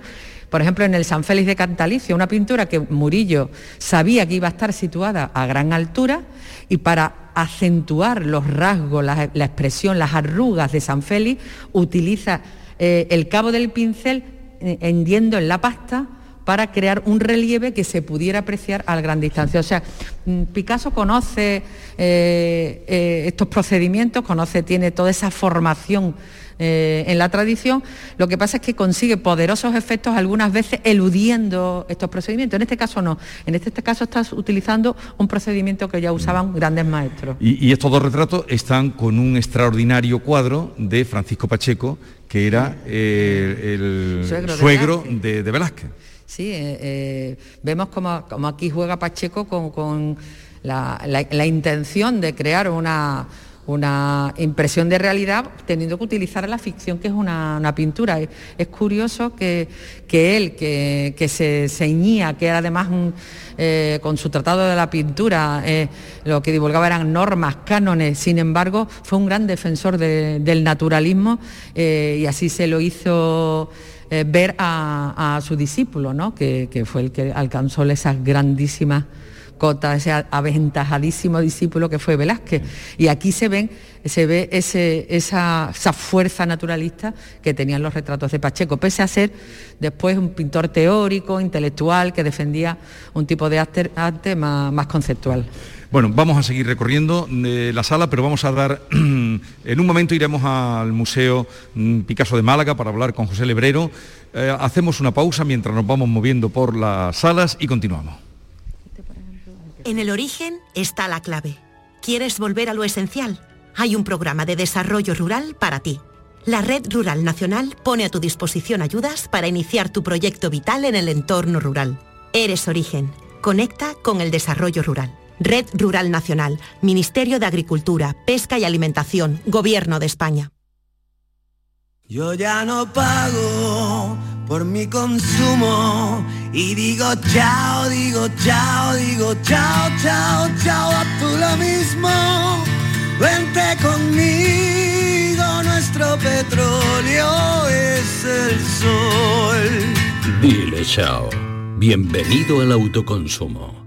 por ejemplo en el San Félix de Cantalicio, una pintura que Murillo sabía que iba a estar situada a gran altura y para acentuar los rasgos, la, expresión, las arrugas de San Félix, utiliza eh, el cabo del pincel eh, hendiendo en la pasta para crear un relieve que se pudiera apreciar a gran distancia. O sea, mm, Picasso conoce eh, estos procedimientos, conoce, tiene toda esa formación eh, en la tradición, lo que pasa es que consigue poderosos efectos algunas veces eludiendo estos procedimientos. En este caso no, en este, caso estás utilizando un procedimiento que ya usaban grandes maestros. Y, estos dos retratos están con un extraordinario cuadro de Francisco Pacheco, que era eh, el suegro, de, Velázquez. Sí, eh, vemos como, aquí juega Pacheco con, la intención de crear una una impresión de realidad teniendo que utilizar la ficción que es una, pintura. Es, curioso que, él, que, se ceñía, que era además eh, con su tratado de la pintura, eh, lo que divulgaba eran normas, cánones, sin embargo, fue un gran defensor del naturalismo eh, y así se lo hizo ver a, su discípulo, ¿no? que, que fue el que alcanzó esas grandísimas Cota, ese aventajadísimo discípulo que fue Velázquez. Y aquí se, ven, se ve ese, esa, fuerza naturalista que tenían los retratos de Pacheco, pese a ser después un pintor teórico, intelectual, que defendía un tipo de arte, más, conceptual. Bueno, vamos a seguir recorriendo eh, la sala, pero vamos a dar, *clears throat* en un momento iremos al Museo mm, Picasso de Málaga para hablar con José Lebrero. Eh, hacemos una pausa mientras nos vamos moviendo por las salas y continuamos. En el origen está la clave. ¿Quieres volver a lo esencial? Hay un programa de desarrollo rural para ti. La Red Rural Nacional pone a tu disposición ayudas para iniciar tu proyecto vital en el entorno rural. Eres origen. Conecta con el desarrollo rural. Red Rural Nacional, Ministerio de Agricultura, Pesca y Alimentación, Gobierno de España. Yo ya no pago por mi consumo y digo chao, digo chao, digo chao, chao, chao, a tú lo mismo. Vente conmigo, nuestro petróleo es el sol. Dile chao. Bienvenido al autoconsumo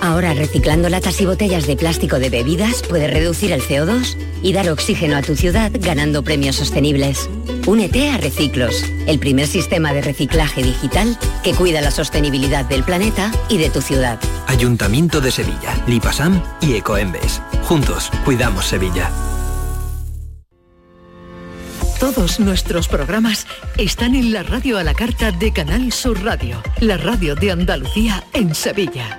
Ahora reciclando latas y botellas de plástico de bebidas puedes reducir el CO2 y dar oxígeno a tu ciudad ganando premios sostenibles. Únete a Reciclos, el primer sistema de reciclaje digital que cuida la sostenibilidad del planeta y de tu ciudad. Ayuntamiento de Sevilla, Lipasam y Ecoembes. Juntos, cuidamos Sevilla. Todos nuestros programas están en la radio a la carta de Canal Sur Radio, la radio de Andalucía en Sevilla.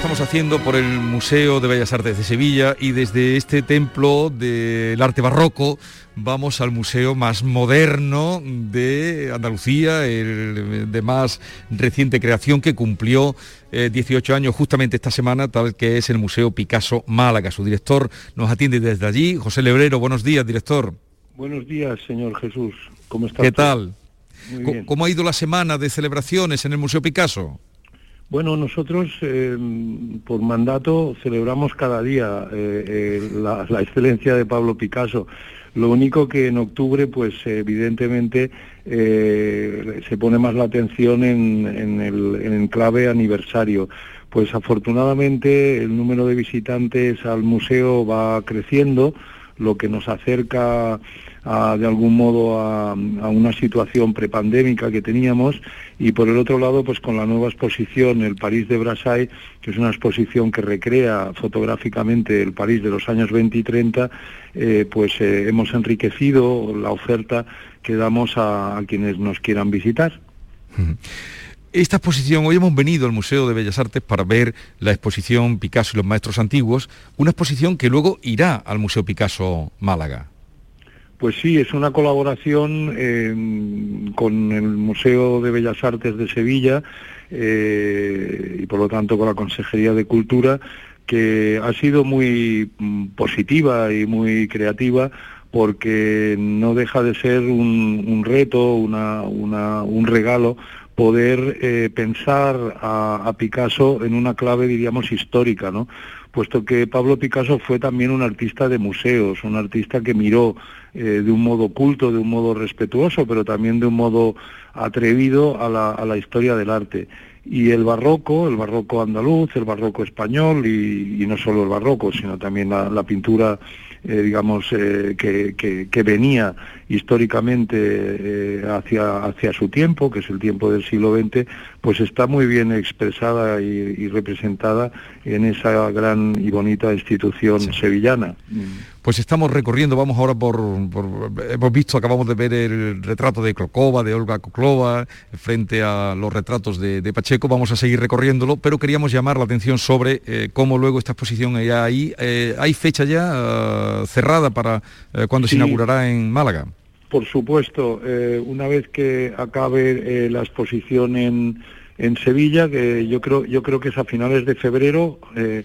Estamos haciendo por el Museo de Bellas Artes de Sevilla y desde este templo del arte barroco vamos al museo más moderno de Andalucía, el de más reciente creación que cumplió 18 eh, años justamente esta semana, tal que es el Museo Picasso Málaga. Su director nos atiende desde allí. José Lebrero, buenos días, director. Buenos días, señor Jesús. ¿Cómo está? ¿Qué tal? ¿Cómo ha ido la semana de celebraciones en el Museo Picasso? Bueno, nosotros eh, por mandato celebramos cada día eh, eh, la, excelencia de Pablo Picasso. Lo único que en octubre, pues evidentemente se pone más la atención en, el, en clave aniversario. Pues afortunadamente el número de visitantes al museo va creciendo, lo que nos acerca de algún modo a, una situación prepandémica que teníamos y por el otro lado pues con la nueva exposición el París de Brassai que es una exposición que recrea fotográficamente el París de los años 20 y 30 eh, pues eh, hemos enriquecido la oferta que damos a, quienes nos quieran visitar. Esta exposición, hoy hemos venido al Museo de Bellas Artes para ver la exposición Picasso y los Maestros Antiguos, una exposición que luego irá al Museo Picasso Málaga. Pues sí, es una colaboración eh, con el Museo de Bellas Artes de Sevilla eh, y por lo tanto con la Consejería de Cultura, que ha sido muy mm, positiva y muy creativa porque no deja de ser un, reto, un regalo poder eh, pensar a, a, Picasso en una clave, diríamos, histórica, ¿no? Puesto que Pablo Picasso fue también un artista de museos, un artista que miró eh, de un modo culto, de un modo respetuoso, pero también de un modo atrevido a la, historia del arte. Y el barroco, el barroco andaluz, el barroco español, y, no solo el barroco, sino también la pintura eh, digamos, eh, que, venía históricamente hacia su tiempo, que es el tiempo del siglo XX, pues está muy bien expresada y, representada en esa gran y bonita institución sevillana. Pues estamos recorriendo, vamos ahora por, hemos visto, acabamos de ver el retrato de Clocova, de Olga Koklova, frente a los retratos de, Pacheco, vamos a seguir recorriéndolo, pero queríamos llamar la atención sobre eh, cómo luego esta exposición ya ahí, eh, ¿hay fecha ya eh, cerrada para cuando se inaugurará en Málaga? Por supuesto, una vez que acabe la exposición en, en Sevilla, que yo creo, yo creo que es a finales de febrero, eh,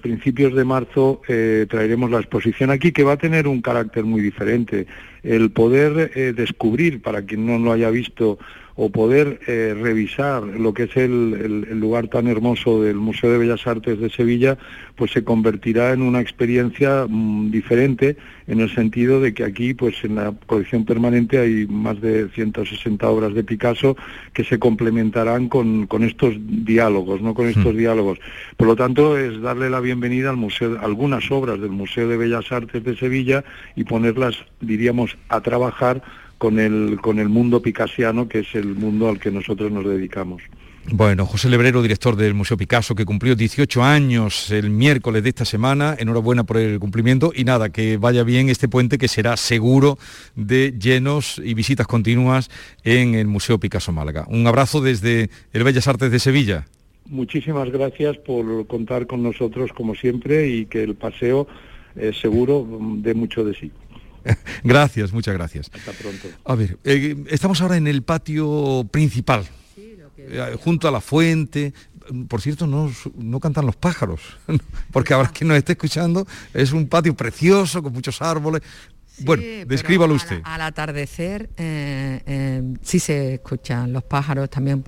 principios de marzo eh, traeremos la exposición aquí que va a tener un carácter muy diferente. El poder eh, descubrir, para quien no lo haya visto, o poder eh, revisar lo que es el, lugar tan hermoso del Museo de Bellas Artes de Sevilla, pues se convertirá en una experiencia mm, diferente en el sentido de que aquí, pues en la colección permanente hay más de 160 obras de Picasso que se complementarán con, estos diálogos, no con estos hmm. diálogos. Por lo tanto, es darle la bienvenida al museo, algunas obras del Museo de Bellas Artes de Sevilla y ponerlas, diríamos, a trabajar con el, con el mundo picasiano, que es el mundo al que nosotros nos dedicamos. Bueno, José Lebrero, director del Museo Picasso, que cumplió 18 años el miércoles de esta semana, enhorabuena por el cumplimiento y nada, que vaya bien este puente que será seguro de llenos y visitas continuas en el Museo Picasso Málaga. Un abrazo desde el Bellas Artes de Sevilla. Muchísimas gracias por contar con nosotros como siempre y que el paseo eh, seguro dé mucho de sí. *laughs* gracias, muchas gracias. Hasta pronto. A ver, eh, estamos ahora en el patio principal, eh, junto a la fuente. Por cierto, no, no cantan los pájaros, *laughs* porque ahora quien nos esté escuchando es un patio precioso con muchos árboles. bueno, descríbalo usted. Al, atardecer eh, sí se escuchan los pájaros también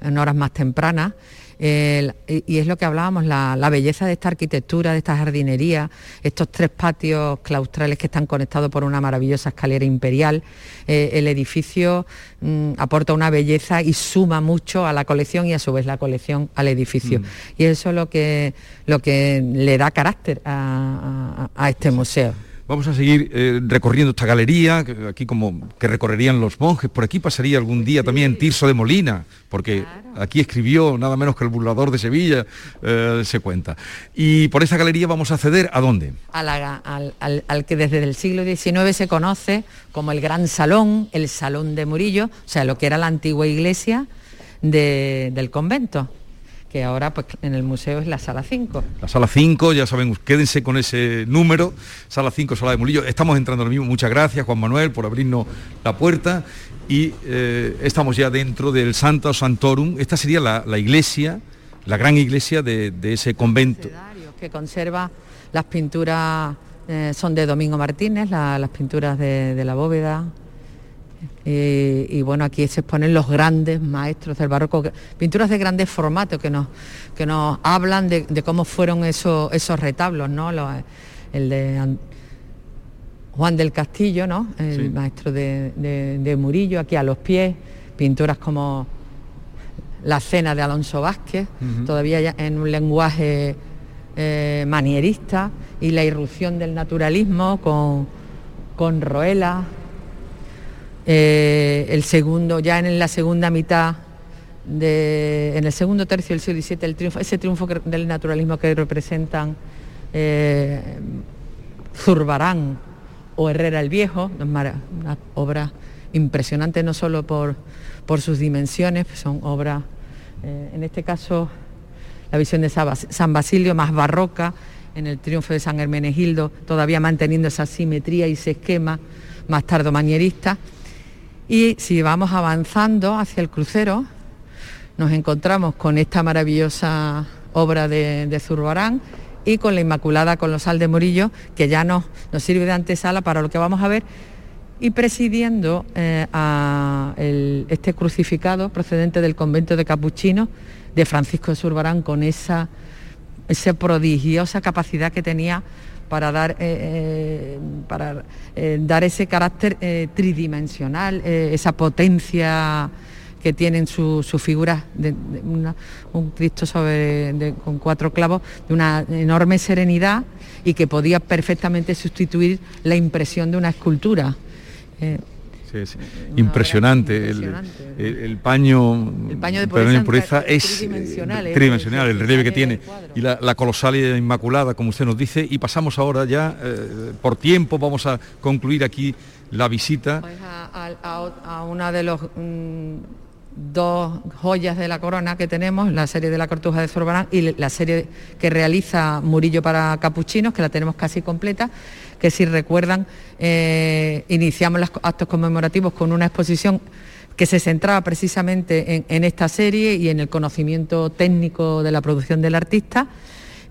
en horas más tempranas y es lo que hablábamos, la, belleza de esta arquitectura, de esta jardinería, estos tres patios claustrales que están conectados por una maravillosa escalera imperial. Eh, el edificio mm, aporta una belleza y suma mucho a la colección y a su vez la colección al edificio. Mm. Y eso es lo que, lo que le da carácter a este museo. Vamos a seguir eh, recorriendo esta galería, aquí como que recorrerían los monjes. Por aquí pasaría algún día también Tirso de Molina, porque aquí escribió nada menos que el burlador de Sevilla, eh, se cuenta. Y por esa galería vamos a acceder a dónde? al, que desde el siglo XIX se conoce como el Gran Salón, el Salón de Murillo, o sea, lo que era la antigua iglesia del convento que ahora pues, en el museo es la sala 5. La sala 5, ya saben, quédense con ese número, sala 5, sala de Mulillo. Estamos entrando lo mismo, muchas gracias Juan Manuel por abrirnos la puerta y eh, estamos ya dentro del Santo Santorum. Esta sería la, iglesia, la gran iglesia de, ese convento. Que conserva las pinturas, eh, son de Domingo Martínez, las pinturas de la bóveda, eh, y bueno, aquí se exponen los grandes maestros del barroco, pinturas de grandes formatos que nos, que nos hablan de, cómo fueron esos, esos retablos, ¿no? el de Juan del Castillo, ¿no? El maestro de, Murillo, aquí a los pies, pinturas como la cena de Alonso Vázquez, todavía ya en un lenguaje eh, manierista, y la irrupción del naturalismo con, con Roela, eh, el segundo, ya en la segunda mitad, en el segundo tercio del siglo XVII, el triunfo, ese triunfo del naturalismo que representan eh, Zurbarán o Herrera el Viejo, una obra impresionante no solo por, por sus dimensiones, son obras, eh, en este caso, la visión de San Basilio más barroca, en el triunfo de San Hermenegildo, todavía manteniendo esa simetría y ese esquema más tardo-manierista. Y si vamos avanzando hacia el crucero, nos encontramos con esta maravillosa obra de, Zurbarán y con la Inmaculada Colosal de Murillo, que ya nos, nos sirve de antesala para lo que vamos a ver, y presidiendo eh, a este crucificado procedente del convento de Capuchino de Francisco de Zurbarán, con esa, esa prodigiosa capacidad que tenía para dar, eh, eh, para, eh, dar ese carácter tridimensional, esa potencia que tienen sus figuras, de, un Cristo sobre, con cuatro clavos, de una enorme serenidad y que podía perfectamente sustituir la impresión de una escultura. Impresionante. El, paño, el paño de pureza, es tridimensional, el relieve que tiene. Y la, la, colosal inmaculada, como usted nos dice. Y pasamos ahora ya, eh, por tiempo, vamos a concluir aquí la visita. Pues a, una de los... Mm, dos joyas de la corona que tenemos, la serie de la Cortuja de Zorbarán y la serie que realiza Murillo para capuchinos, que la tenemos casi completa, que si recuerdan, eh, iniciamos los actos conmemorativos con una exposición que se centraba precisamente en, esta serie y en el conocimiento técnico de la producción del artista,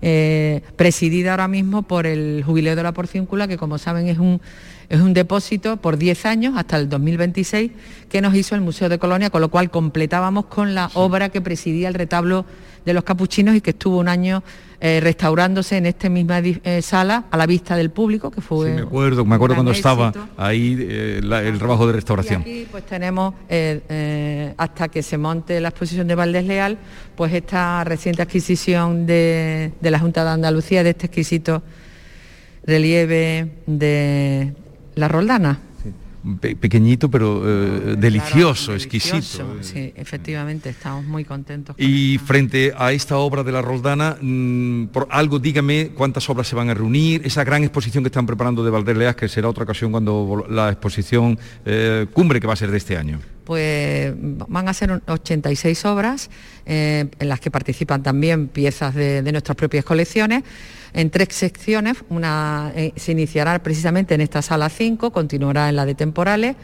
eh, presidida ahora mismo por el Jubileo de la Porciúncula, que como saben es un es un depósito por 10 años hasta el 2026 que nos hizo el Museo de Colonia, con lo cual completábamos con la obra que presidía el retablo de los capuchinos y que estuvo un año eh, restaurándose en esta misma eh, sala a la vista del público, que fue... Sí, me acuerdo, me acuerdo cuando estaba ahí eh, el trabajo de restauración. Y aquí pues tenemos, hasta que se monte la exposición de Valdés Leal, pues esta reciente adquisición de la Junta de Andalucía de este exquisito relieve de la roldana. pequeñito pero eh, delicioso, exquisito. Sí, efectivamente, estamos muy contentos. Y frente a esta obra de la Roldana, mm, por algo dígame cuántas obras se van a reunir, esa gran exposición que están preparando de Valderleas, que será otra ocasión cuando la exposición eh, cumbre que va a ser de este año. Pues van a ser 86 obras eh, en las que participan también piezas de nuestras propias colecciones en tres secciones. Una eh, se iniciará precisamente en esta sala 5, continuará en la de temporales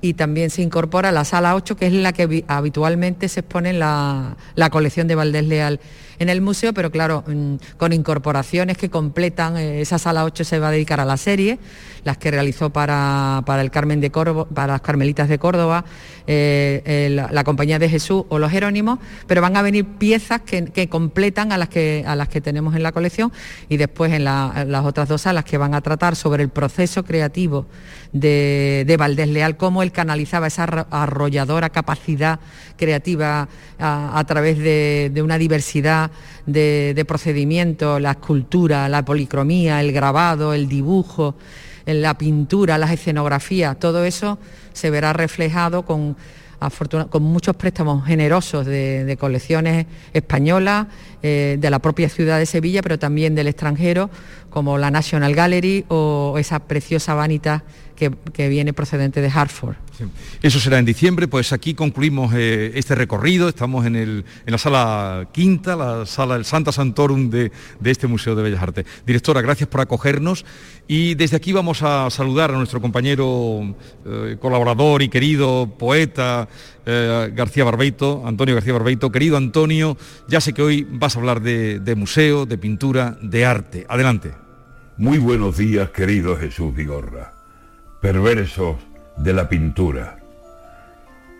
y también se incorpora la sala 8, que es la que habitualmente se expone la, la colección de Valdés Leal en el museo, pero claro, mm, con incorporaciones que completan, eh, esa sala 8 se va a dedicar a la serie, las que realizó para, el Carmen de Córdoba, para las Carmelitas de Córdoba, eh, la, Compañía de Jesús o los Jerónimos, pero van a venir piezas que, completan a las que, a las que tenemos en la colección y después en, las otras dos salas que van a tratar sobre el proceso creativo de, Valdés Leal, cómo él canalizaba esa arrolladora capacidad creativa a, través de, una diversidad de, procedimientos, la escultura, la policromía, el grabado, el dibujo, la pintura, las escenografías, todo eso se verá reflejado con, muchos préstamos generosos de, colecciones españolas, eh, de la propia ciudad de Sevilla, pero también del extranjero, como la National Gallery o esa preciosa vanita que, viene procedente de Hartford. Eso será en diciembre, pues aquí concluimos eh, este recorrido, estamos en, el, en, la sala quinta, la sala del Santa Santorum de, este Museo de Bellas Artes. Directora, gracias por acogernos y desde aquí vamos a saludar a nuestro compañero, eh, colaborador y querido poeta eh, García Barbeito, Antonio García Barbeito. Querido Antonio, ya sé que hoy vas a hablar de, de museo, de pintura, de arte. Adelante. Muy buenos días, querido Jesús Vigorra perversos de la pintura.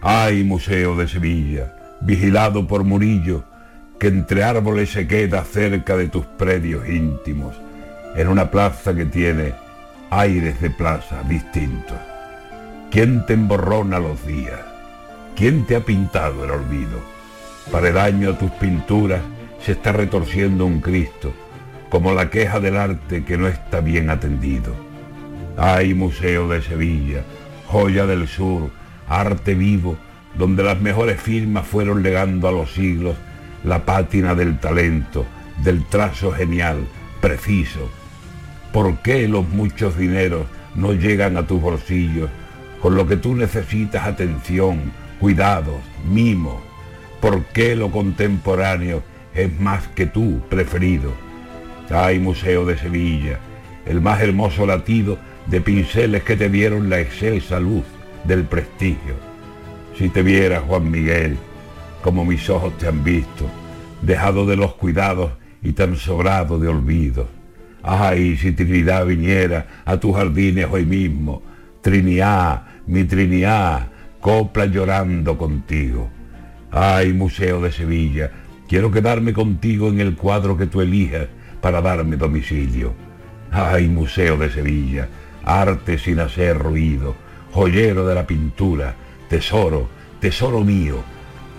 Ay, Museo de Sevilla, vigilado por Murillo, que entre árboles se queda cerca de tus predios íntimos, en una plaza que tiene aires de plaza distintos. ¿Quién te emborrona los días? ¿Quién te ha pintado el olvido? Para el daño a tus pinturas se está retorciendo un Cristo, como la queja del arte que no está bien atendido hay Museo de Sevilla, joya del sur, arte vivo, donde las mejores firmas fueron legando a los siglos la pátina del talento, del trazo genial, preciso. ¿Por qué los muchos dineros no llegan a tus bolsillos con lo que tú necesitas atención, cuidados, mimos? ¿Por qué lo contemporáneo es más que tú preferido? Hay Museo de Sevilla, el más hermoso latido de pinceles que te dieron la excelsa luz del prestigio. Si te viera Juan Miguel, como mis ojos te han visto, dejado de los cuidados y tan sobrado de olvidos. Ay, si Trinidad viniera a tus jardines hoy mismo, Trinidad, mi Trinidad, copla llorando contigo. Ay, Museo de Sevilla, quiero quedarme contigo en el cuadro que tú elijas para darme domicilio. Ay, Museo de Sevilla, arte sin hacer ruido, joyero de la pintura, tesoro, tesoro mío,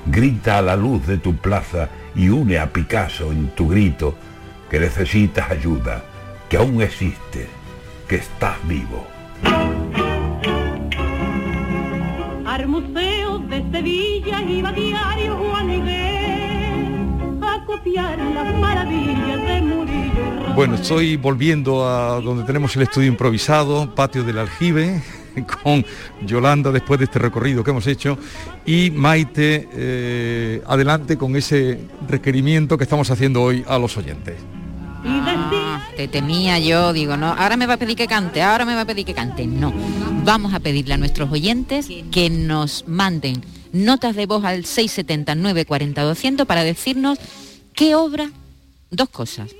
grita a la luz de tu plaza y une a Picasso en tu grito que necesitas ayuda, que aún existes, que estás vivo. Al de Sevilla iba diario Juan Miguel a copiar las maravillas de Murillo bueno, estoy volviendo a donde tenemos el estudio improvisado, patio del aljibe, *laughs* con Yolanda después de este recorrido que hemos hecho y Maite eh, adelante con ese requerimiento que estamos haciendo hoy a los oyentes. Ah, te temía yo, digo, no, ahora me va a pedir que cante, ahora me va a pedir que cante. No, vamos a pedirle a nuestros oyentes que nos manden notas de voz al 679 40 200 para decirnos qué obra, dos cosas,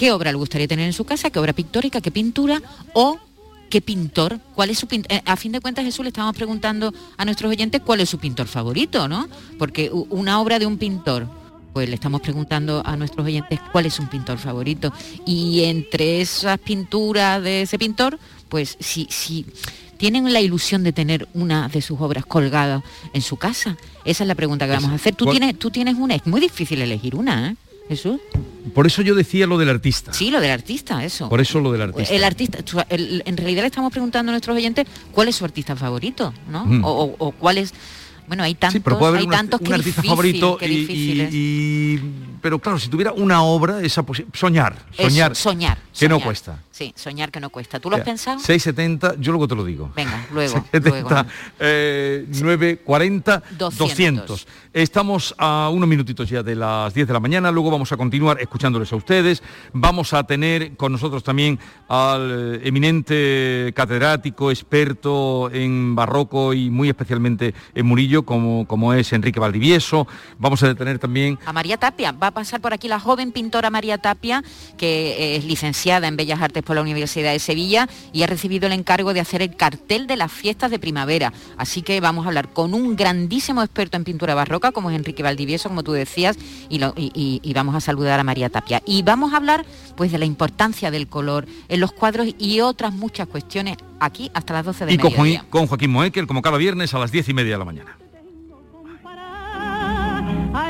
qué obra le gustaría tener en su casa, qué obra pictórica, qué pintura o qué pintor, cuál es su pintor. Eh, a fin de cuentas, Jesús, le estamos preguntando a nuestros oyentes cuál es su pintor favorito, ¿no? Porque una obra de un pintor, pues le estamos preguntando a nuestros oyentes cuál es un pintor favorito. Y entre esas pinturas de ese pintor, pues si, si tienen la ilusión de tener una de sus obras colgada en su casa, esa es la pregunta que vamos a hacer. Tú tienes, tú tienes una, es muy difícil elegir una, ¿eh? Jesús. Por eso yo decía lo del artista. Sí, lo del artista, eso. Por eso lo del artista. El artista, en realidad le estamos preguntando a nuestros oyentes cuál es su artista favorito, ¿no? O, cuál es... Bueno, hay tantos, hay tantos que artista favorito y, pero claro, si tuviera una obra, esa soñar, soñar, soñar, que no cuesta. Sí, soñar que no cuesta. ¿Tú lo has pensado? 670, yo luego te lo digo. Venga, luego. *laughs* 670, eh, 940, 200. Estamos a unos minutitos ya de las 10 de la mañana, luego vamos a continuar escuchándoles a ustedes. Vamos a tener con nosotros también al eh, eminente catedrático, experto en barroco y muy especialmente en Murillo, como, como es Enrique Valdivieso. Vamos a tener también... A María Tapia. Va a pasar por aquí la joven pintora María Tapia, que es licenciada en Bellas Artes por la Universidad de Sevilla y ha recibido el encargo de hacer el cartel de las fiestas de primavera. Así que vamos a hablar con un grandísimo experto en pintura barroca, como es Enrique Valdivieso, como tú decías, y, vamos a saludar a María Tapia. Y vamos a hablar pues de la importancia del color en los cuadros y otras muchas cuestiones aquí hasta las 12 de la Y con, con Joaquín Moekel, como cada viernes a las 10 y media de la mañana.